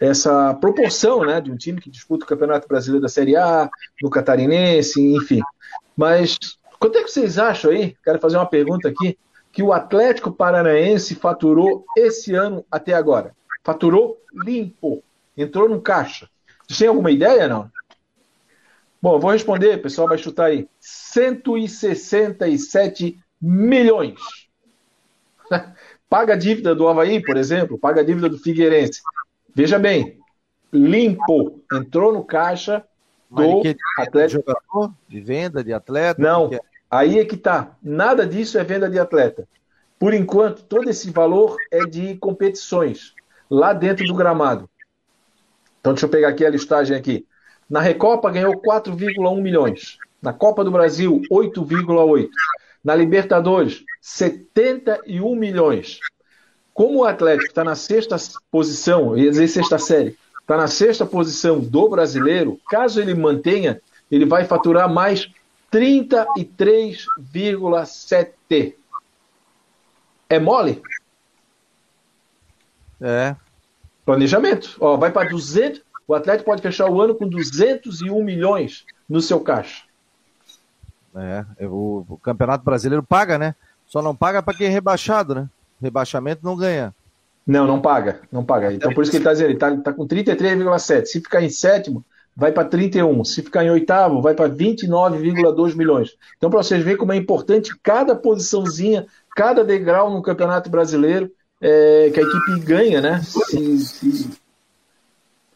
essa proporção né, de um time que disputa o Campeonato Brasileiro da Série A, do Catarinense, enfim. Mas quanto é que vocês acham aí? Quero fazer uma pergunta aqui. Que o Atlético Paranaense faturou esse ano até agora. Faturou limpo. Entrou no caixa. Vocês têm alguma ideia, não? Bom, eu vou responder, o pessoal vai chutar aí. 167 milhões. paga a dívida do Havaí, por exemplo, paga a dívida do Figueirense. Veja bem, limpo, entrou no caixa do que Atlético. De jogador, de venda de atleta? Não, aí é que tá. Nada disso é venda de atleta. Por enquanto, todo esse valor é de competições lá dentro do gramado. Então, deixa eu pegar aqui a listagem aqui. Na Recopa ganhou 4,1 milhões. Na Copa do Brasil, 8,8. Na Libertadores, 71 milhões. Como o Atlético está na sexta posição, ia dizer sexta série, está na sexta posição do brasileiro, caso ele mantenha, ele vai faturar mais 33,7. É mole? É. Planejamento. Ó, vai para 200. O Atlético pode fechar o ano com 201 milhões no seu caixa. É, o, o Campeonato Brasileiro paga, né? Só não paga para quem é rebaixado, né? rebaixamento não ganha. Não, não paga, não paga. Então por isso que ele está dizendo, ele está tá com 33,7. Se ficar em sétimo, vai para 31. Se ficar em oitavo, vai para 29,2 milhões. Então, para vocês verem como é importante cada posiçãozinha, cada degrau no Campeonato Brasileiro é, que a equipe ganha, né? Se, se,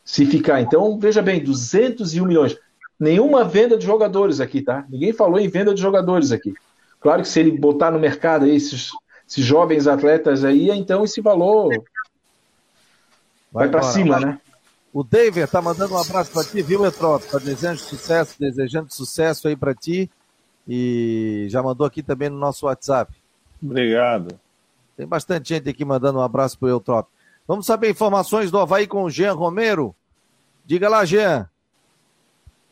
se ficar. Então, veja bem, 201 milhões. Nenhuma venda de jogadores aqui, tá? Ninguém falou em venda de jogadores aqui. Claro que se ele botar no mercado aí esses esses jovens atletas aí, então esse valor vai, vai para cima, né? O David tá mandando um abraço para ti, viu, Etrop? Tá desejando sucesso, desejando sucesso aí para ti. E já mandou aqui também no nosso WhatsApp. Obrigado. Tem bastante gente aqui mandando um abraço pro Eutrop. Vamos saber informações do Havaí com o Jean Romero. Diga lá, Jean.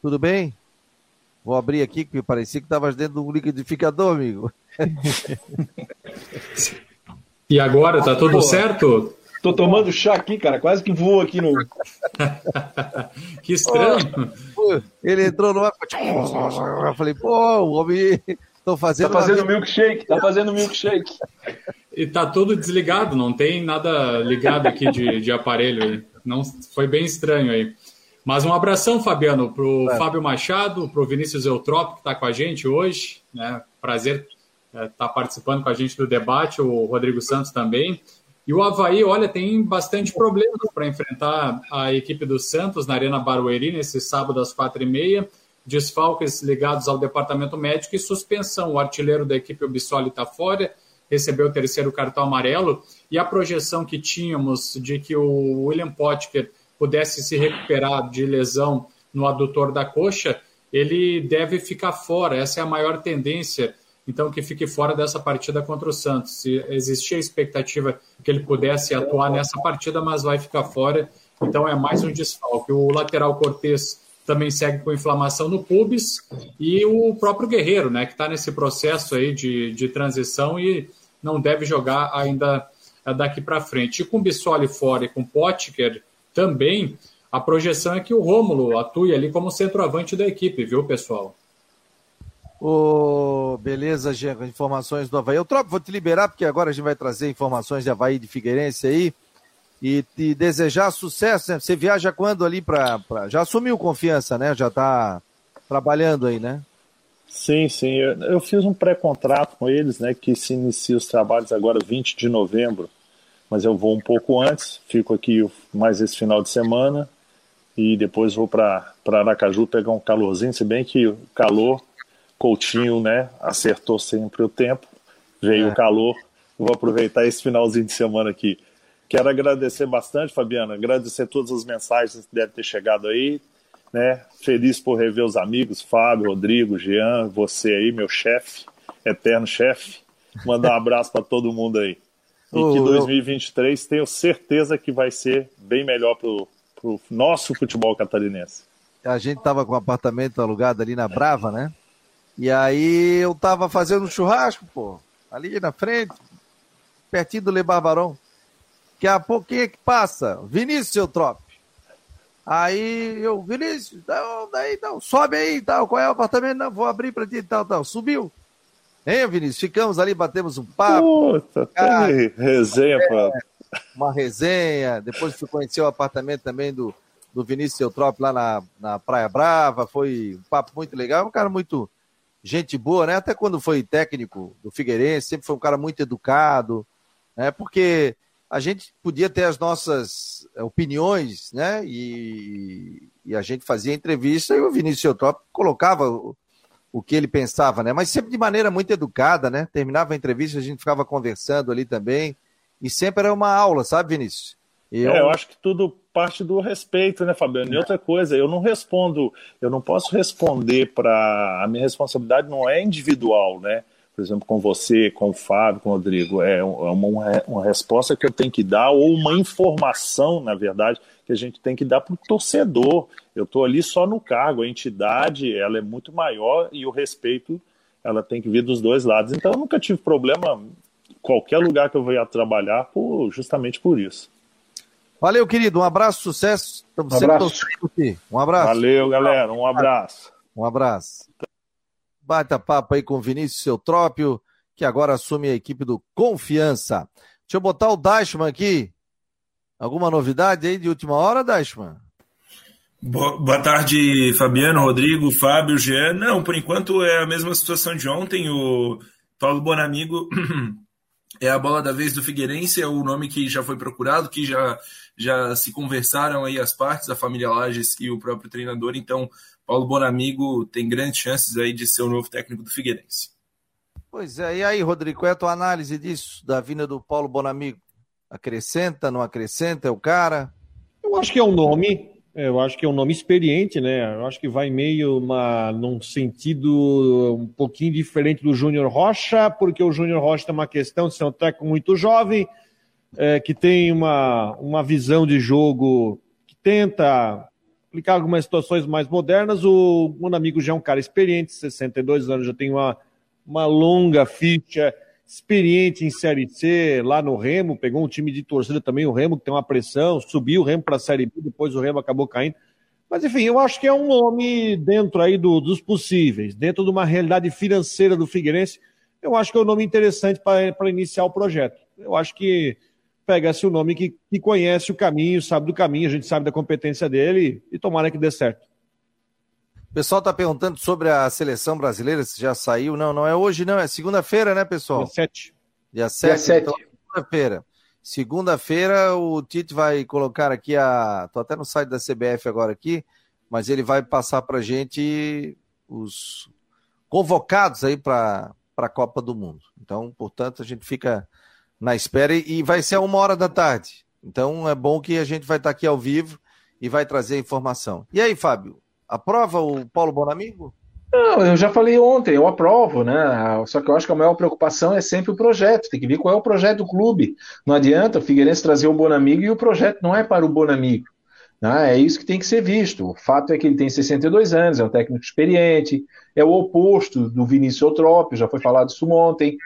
Tudo bem? Vou abrir aqui, que parecia que estava dentro do liquidificador, amigo. e agora, tá tudo certo? Tô tomando chá aqui, cara, quase que voou aqui no. que estranho. ele entrou no ar. Eu falei, pô, o homem Tô fazendo, tá fazendo uma... milkshake, tá fazendo milkshake. E tá tudo desligado, não tem nada ligado aqui de, de aparelho. Não, foi bem estranho aí. Mas um abração, Fabiano, pro é. Fábio Machado, pro Vinícius Eutrópio, que está com a gente hoje. Né? Prazer estar é, tá participando com a gente do debate, o Rodrigo Santos também. E o Havaí, olha, tem bastante problema para enfrentar a equipe do Santos na Arena Barueri nesse sábado às quatro e meia. Desfalques ligados ao departamento médico e suspensão. O artilheiro da equipe, o Bissoli, está fora, recebeu o terceiro cartão amarelo. E a projeção que tínhamos de que o William Potker pudesse se recuperar de lesão no adutor da coxa, ele deve ficar fora. Essa é a maior tendência então que fique fora dessa partida contra o Santos. Se existia a expectativa que ele pudesse atuar nessa partida, mas vai ficar fora. Então é mais um desfalque. O lateral Cortes também segue com inflamação no pubis e o próprio Guerreiro, né, que está nesse processo aí de, de transição e não deve jogar ainda daqui para frente. E com Bissoli fora e com Potker também, a projeção é que o Rômulo atue ali como centroavante da equipe, viu, pessoal? Oh, beleza, Genro, informações do Havaí. Eu troco, vou te liberar, porque agora a gente vai trazer informações de Havaí de Figueirense aí. E te desejar sucesso, né? Você viaja quando ali para. Pra... Já assumiu confiança, né? Já está trabalhando aí, né? Sim, sim. Eu, eu fiz um pré-contrato com eles, né? Que se inicia os trabalhos agora 20 de novembro. Mas eu vou um pouco antes, fico aqui mais esse final de semana e depois vou para Aracaju pegar um calorzinho, se bem que o calor Coutinho, né, acertou sempre o tempo, veio é. o calor. Vou aproveitar esse finalzinho de semana aqui. Quero agradecer bastante, Fabiana, agradecer todas as mensagens que devem ter chegado aí, né? Feliz por rever os amigos, Fábio, Rodrigo, Jean, você aí, meu chefe, eterno chefe. Mandar um abraço para todo mundo aí. E que 2023 tenho certeza que vai ser bem melhor para o nosso futebol catarinense. A gente estava com um apartamento alugado ali na Brava, né? E aí eu tava fazendo um churrasco, pô, ali na frente, pertinho do Le Barbarão. Daqui a pouquinho é que passa, Vinícius, seu trope. Aí eu, Vinícius, daí, não, sobe aí, tal, qual é o apartamento? Não, vou abrir pra ti e tal, tal. Subiu. Hein, Vinícius? Ficamos ali, batemos um papo. Puta, cara, resenha, é, pô. Uma resenha. Depois fui conhecer o apartamento também do, do Vinícius Eutrop lá na, na Praia Brava. Foi um papo muito legal. Um cara muito, gente boa, né? Até quando foi técnico do Figueirense, sempre foi um cara muito educado, né? Porque a gente podia ter as nossas eh, opiniões, né? E, e a gente fazia entrevista e o Vinícius Eutrópio colocava o, o, que ele pensava, né? Mas sempre de maneira muito educada, né? Terminava a entrevista, a gente ficava conversando ali também. E sempre era uma aula, sabe, Vinícius? Eu... É, eu acho que tudo parte do respeito, né, Fabiano? E outra coisa, eu não respondo, eu não posso responder para. A minha responsabilidade não é individual, né? Por exemplo, com você, com o Fábio, com o Rodrigo. É uma, uma resposta que eu tenho que dar, ou uma informação, na verdade, que a gente tem que dar para o torcedor. Eu estou ali só no cargo, a entidade ela é muito maior e o respeito ela tem que vir dos dois lados. Então eu nunca tive problema em qualquer lugar que eu venha trabalhar por, justamente por isso. Valeu, querido. Um abraço, sucesso. Estamos um sempre torcendo Um abraço. Valeu, galera. Um abraço. Um abraço. Bata papo aí com Vinícius Eutrópio, que agora assume a equipe do Confiança. Deixa eu botar o Dashman aqui. Alguma novidade aí de última hora, Dashman? Boa tarde, Fabiano, Rodrigo, Fábio, Jean. Não, por enquanto é a mesma situação de ontem. O Paulo Bonamigo é a bola da vez do Figueirense, é o nome que já foi procurado, que já já se conversaram aí as partes, a família Lages e o próprio treinador, então Paulo Bonamigo tem grandes chances aí de ser o novo técnico do Figueirense. Pois é, e aí, Rodrigo, qual é a tua análise disso, da vinda do Paulo Bonamigo? Acrescenta, não acrescenta, é o cara? Eu acho que é um nome, eu acho que é um nome experiente, né? Eu acho que vai meio uma, num sentido um pouquinho diferente do Júnior Rocha, porque o Júnior Rocha tem uma questão de ser um técnico muito jovem, é, que tem uma, uma visão de jogo que tenta aplicar algumas situações mais modernas. O amigo já é um cara experiente, 62 anos, já tem uma, uma longa ficha, experiente em Série C, lá no Remo, pegou um time de torcida também, o Remo, que tem uma pressão, subiu o Remo para a Série B, depois o Remo acabou caindo. Mas, enfim, eu acho que é um nome dentro aí do, dos possíveis, dentro de uma realidade financeira do Figueirense, eu acho que é um nome interessante para iniciar o projeto. Eu acho que pega-se o nome que, que conhece o caminho, sabe do caminho, a gente sabe da competência dele e tomara que dê certo. O pessoal está perguntando sobre a seleção brasileira, se já saiu. Não, não é hoje, não, é segunda-feira, né, pessoal? Dia 7. Dia 7. Dia 7. Então, segunda-feira. Segunda-feira o Tite vai colocar aqui a. Tô até no site da CBF agora aqui, mas ele vai passar para gente os convocados aí para a Copa do Mundo. Então, portanto, a gente fica na espera e vai ser a uma hora da tarde. Então é bom que a gente vai estar aqui ao vivo e vai trazer informação. E aí, Fábio, aprova o Paulo Bonamigo? Não, eu já falei ontem, eu aprovo, né? Só que eu acho que a maior preocupação é sempre o projeto. Tem que ver qual é o projeto do clube. Não adianta o Figueirense trazer o Bonamigo e o projeto não é para o Bonamigo. Né? É isso que tem que ser visto. O fato é que ele tem 62 anos, é um técnico experiente, é o oposto do Vinícius Eutrópio, já foi falado isso ontem.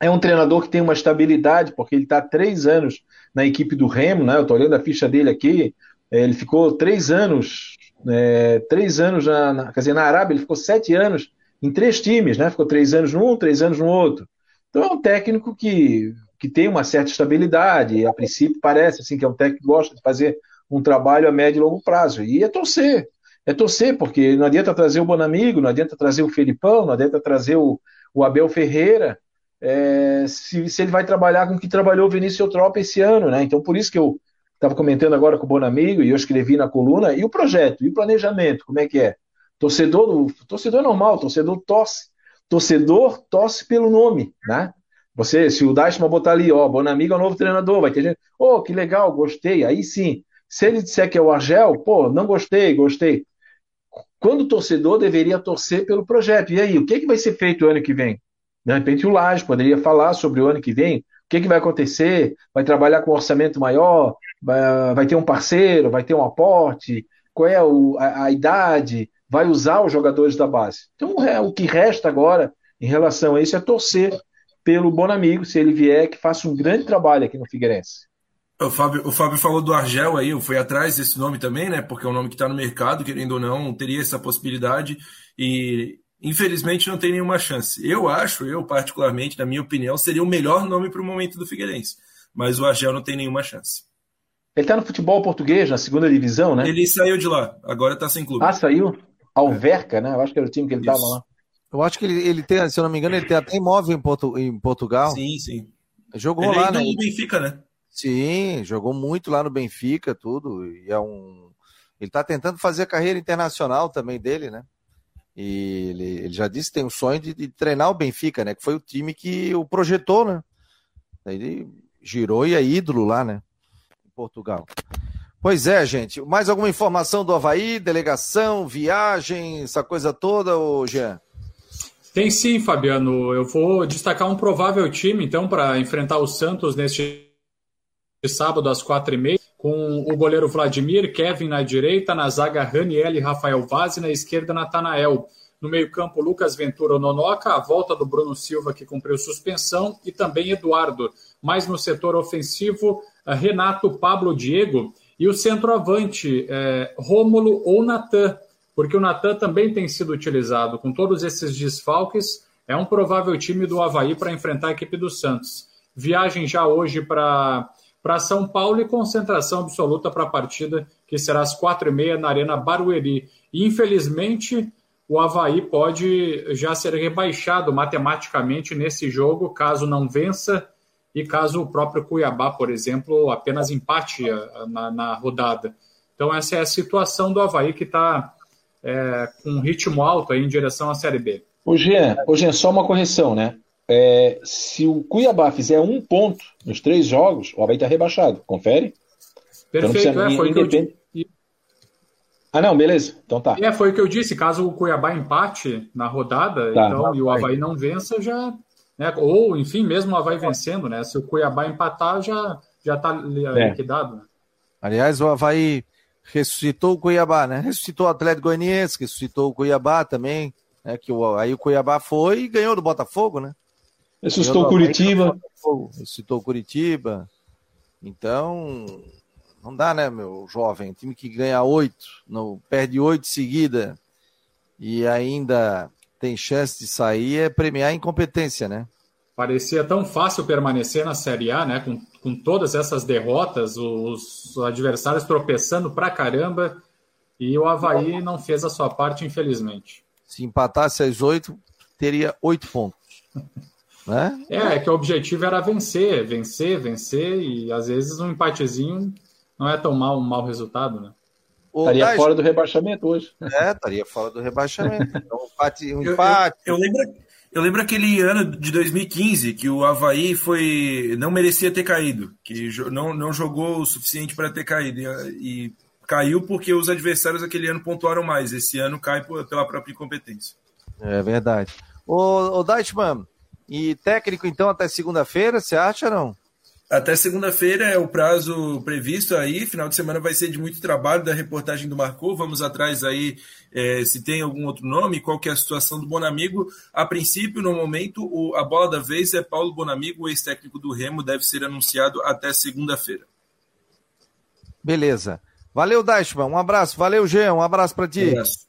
É um treinador que tem uma estabilidade, porque ele está três anos na equipe do Remo, né? Eu estou olhando a ficha dele aqui. É, ele ficou três anos é, três anos na, na, quer dizer, na Arábia ele ficou sete anos em três times, né? Ficou três anos num, três anos no outro. Então é um técnico que, que tem uma certa estabilidade, a princípio parece assim que é um técnico que gosta de fazer um trabalho a médio e longo prazo. E é torcer. É torcer, porque não adianta trazer o Bonamigo, não adianta trazer o Felipão, não adianta trazer o, o Abel Ferreira, é, se, se, ele vai trabalhar com o que trabalhou o Vinícius Eutrópia esse ano, né? Então, por isso que eu estava comentando agora com o Bonamigo e eu escrevi na coluna, e o projeto, e o planejamento, como é que é? Torcedor, torcedor normal, torcedor tosse. Torcedor tosse pelo nome, né? Você, se o Dashman botar ali, ó, Bonamigo é o novo treinador, vai ter gente, oh, que legal, gostei, aí sim. Se ele disser que é o Argel, pô, não gostei, gostei. Quando o torcedor deveria torcer pelo projeto. E aí, o que, é que vai ser feito ano que vem? De repente o Laje poderia falar sobre o ano que vem, o que, que vai acontecer, vai trabalhar com um orçamento maior, vai, ter um parceiro, vai ter um aporte, qual é a, a, idade, vai usar os jogadores da base. Então, o que resta agora em relação a isso é torcer pelo Bonamigo, se ele vier, que faça um grande trabalho aqui no Figueirense. O Fábio, o Fábio falou do Argel aí, eu fui atrás desse nome também, né? Porque é um nome que está no mercado, querendo ou não, teria essa possibilidade. E infelizmente não tem nenhuma chance. Eu acho, eu particularmente, na minha opinião, seria o melhor nome para o momento do Figueirense. Mas o Argel não tem nenhuma chance. Ele está no futebol português, na segunda divisão, né? Ele saiu de lá, agora está sem clube. Ah, saiu? Alverca, né? Eu acho que era o time que ele estava lá. Eu acho que ele, ele tem, se eu não me engano, ele tem até imóvel em, Portu, em Portugal. Sim, sim. Jogou ele lá, é né? do Benfica, né? Sim, jogou muito lá no Benfica, tudo. E é um. Ele está tentando fazer a carreira internacional também dele, né? E ele, ele já disse que tem o sonho de, de, treinar o Benfica, né? Que foi o time que o projetou, né? Ele girou e é ídolo lá, né? Portugal. Pois é, gente. Mais alguma informação do Havaí? Delegação, viagem, essa coisa toda, ô Jean? Tem sim, Fabiano. Eu vou destacar um provável time, então, para enfrentar o Santos neste sábado às quatro e meia, com o goleiro Vladimir, Kevin na direita, na zaga Raniel e Rafael Vaz, e na esquerda Natanael. No meio-campo, Lucas Ventura Nonoca, a volta do Bruno Silva, que cumpriu suspensão, e também Eduardo. Mais no setor ofensivo, Renato, Pablo, Diego e o centroavante é, Rômulo ou Natan, porque o Natan também tem sido utilizado. Com todos esses desfalques, é um provável time do Havaí para enfrentar a equipe do Santos. Viagem já hoje para para São Paulo e concentração absoluta para a partida, que será às quatro e meia na Arena Barueri. Infelizmente, o Havaí pode já ser rebaixado matematicamente nesse jogo, caso não vença e caso o próprio Cuiabá, por exemplo, apenas empate eh, na, na rodada. Então, essa é a situação do Havaí que está é, com um ritmo alto aí em direção à Série B. Ô Jean, ô Jean só uma correção, né? É, se o Cuiabá fizer um ponto nos três jogos, o Havaí está rebaixado. Confere? Perfeito, então é, foi independ... que eu... Ah, não, beleza. Então tá. É, foi o que eu disse. Caso o Cuiabá empate na rodada tá, então, e o Havaí não vença, já né? Ou, enfim, mesmo o Havaí vencendo, né? Se o Cuiabá empatar, já já está é. liquidado. Né? Aliás, o Havaí ressuscitou o Cuiabá, né? Ressuscitou o Atlético Goianiense, ressuscitou o Cuiabá também, né? Que o, aí o Cuiabá foi e ganhou do Botafogo, né? Ressuscitou o Curitiba. Ressuscitou o Curitiba. Então, Não dá, né, meu jovem? Time que ganha oito, não perde oito seguida e ainda tem chance de sair é premiar a incompetência, né? Parecia tão fácil permanecer na Série A, né? Com, com todas essas derrotas, os adversários tropeçando pra caramba e o Havaí não fez a sua parte, infelizmente. Se empatasse às oito, teria oito pontos. né? É, é que o objetivo era vencer, vencer, vencer, e às vezes um empatezinho não é tão mal um mau resultado, né? estaria fora do rebaixamento hoje. É, estaria fora do rebaixamento. Então, um empate. Um empate. Eu, eu, eu, lembro, eu lembro aquele ano de 2015 que o Havaí foi não merecia ter caído, que não, não jogou o suficiente para ter caído. E, e, caiu porque os adversários aquele ano pontuaram mais. Esse ano cai pela própria incompetência. É verdade. Ô, ô Deichmann, e técnico então até segunda-feira, você acha não? Até segunda-feira é o prazo previsto aí. Final de semana vai ser de muito trabalho da reportagem do Marcou. Vamos atrás aí é, se tem algum outro nome, qual que é a situação do Bonamigo. A princípio, no momento, o, a bola da vez é Paulo Bonamigo, ex-técnico do Remo, deve ser anunciado até segunda-feira. Beleza. Valeu, Dashman. Um abraço. Valeu, Jean. Um abraço para ti. Um abraço.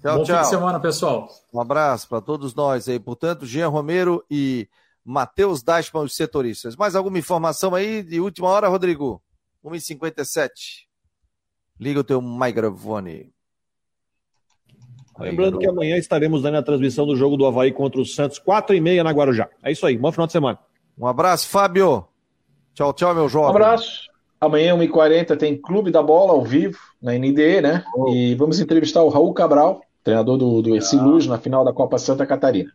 Tchau, Bom tchau. fim de semana, pessoal. Um abraço para todos nós aí. Portanto, Jean Romero e Matheus Dashman, os setoristas. Mais alguma informação aí de última hora, Rodrigo? 1h57. Liga o teu microfone. Lembrando que amanhã estaremos dando a transmissão do jogo do Havaí contra o Santos, 4 e meia na Guarujá. É isso aí, bom final de semana. Um abraço, Fábio. Tchau, tchau, meu jovem. Um abraço. Amanhã, 1h40, tem Clube da Bola ao vivo, na NDE, né? Oh. E vamos entrevistar o Raul Cabral, treinador do, do Luz, na final da Copa Santa Catarina.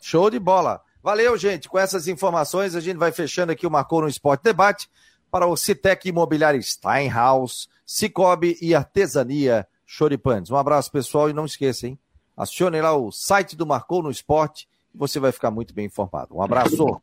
Show de bola. Valeu, gente. Com essas informações, a gente vai fechando aqui o Marcou no Esporte Debate para o Citec Imobiliário Steinhaus, Cicobi e Artesania Choripanes. Um abraço, pessoal, e não esqueça, hein? Acione lá o site do Marcou no Esporte e você vai ficar muito bem informado. Um abraço.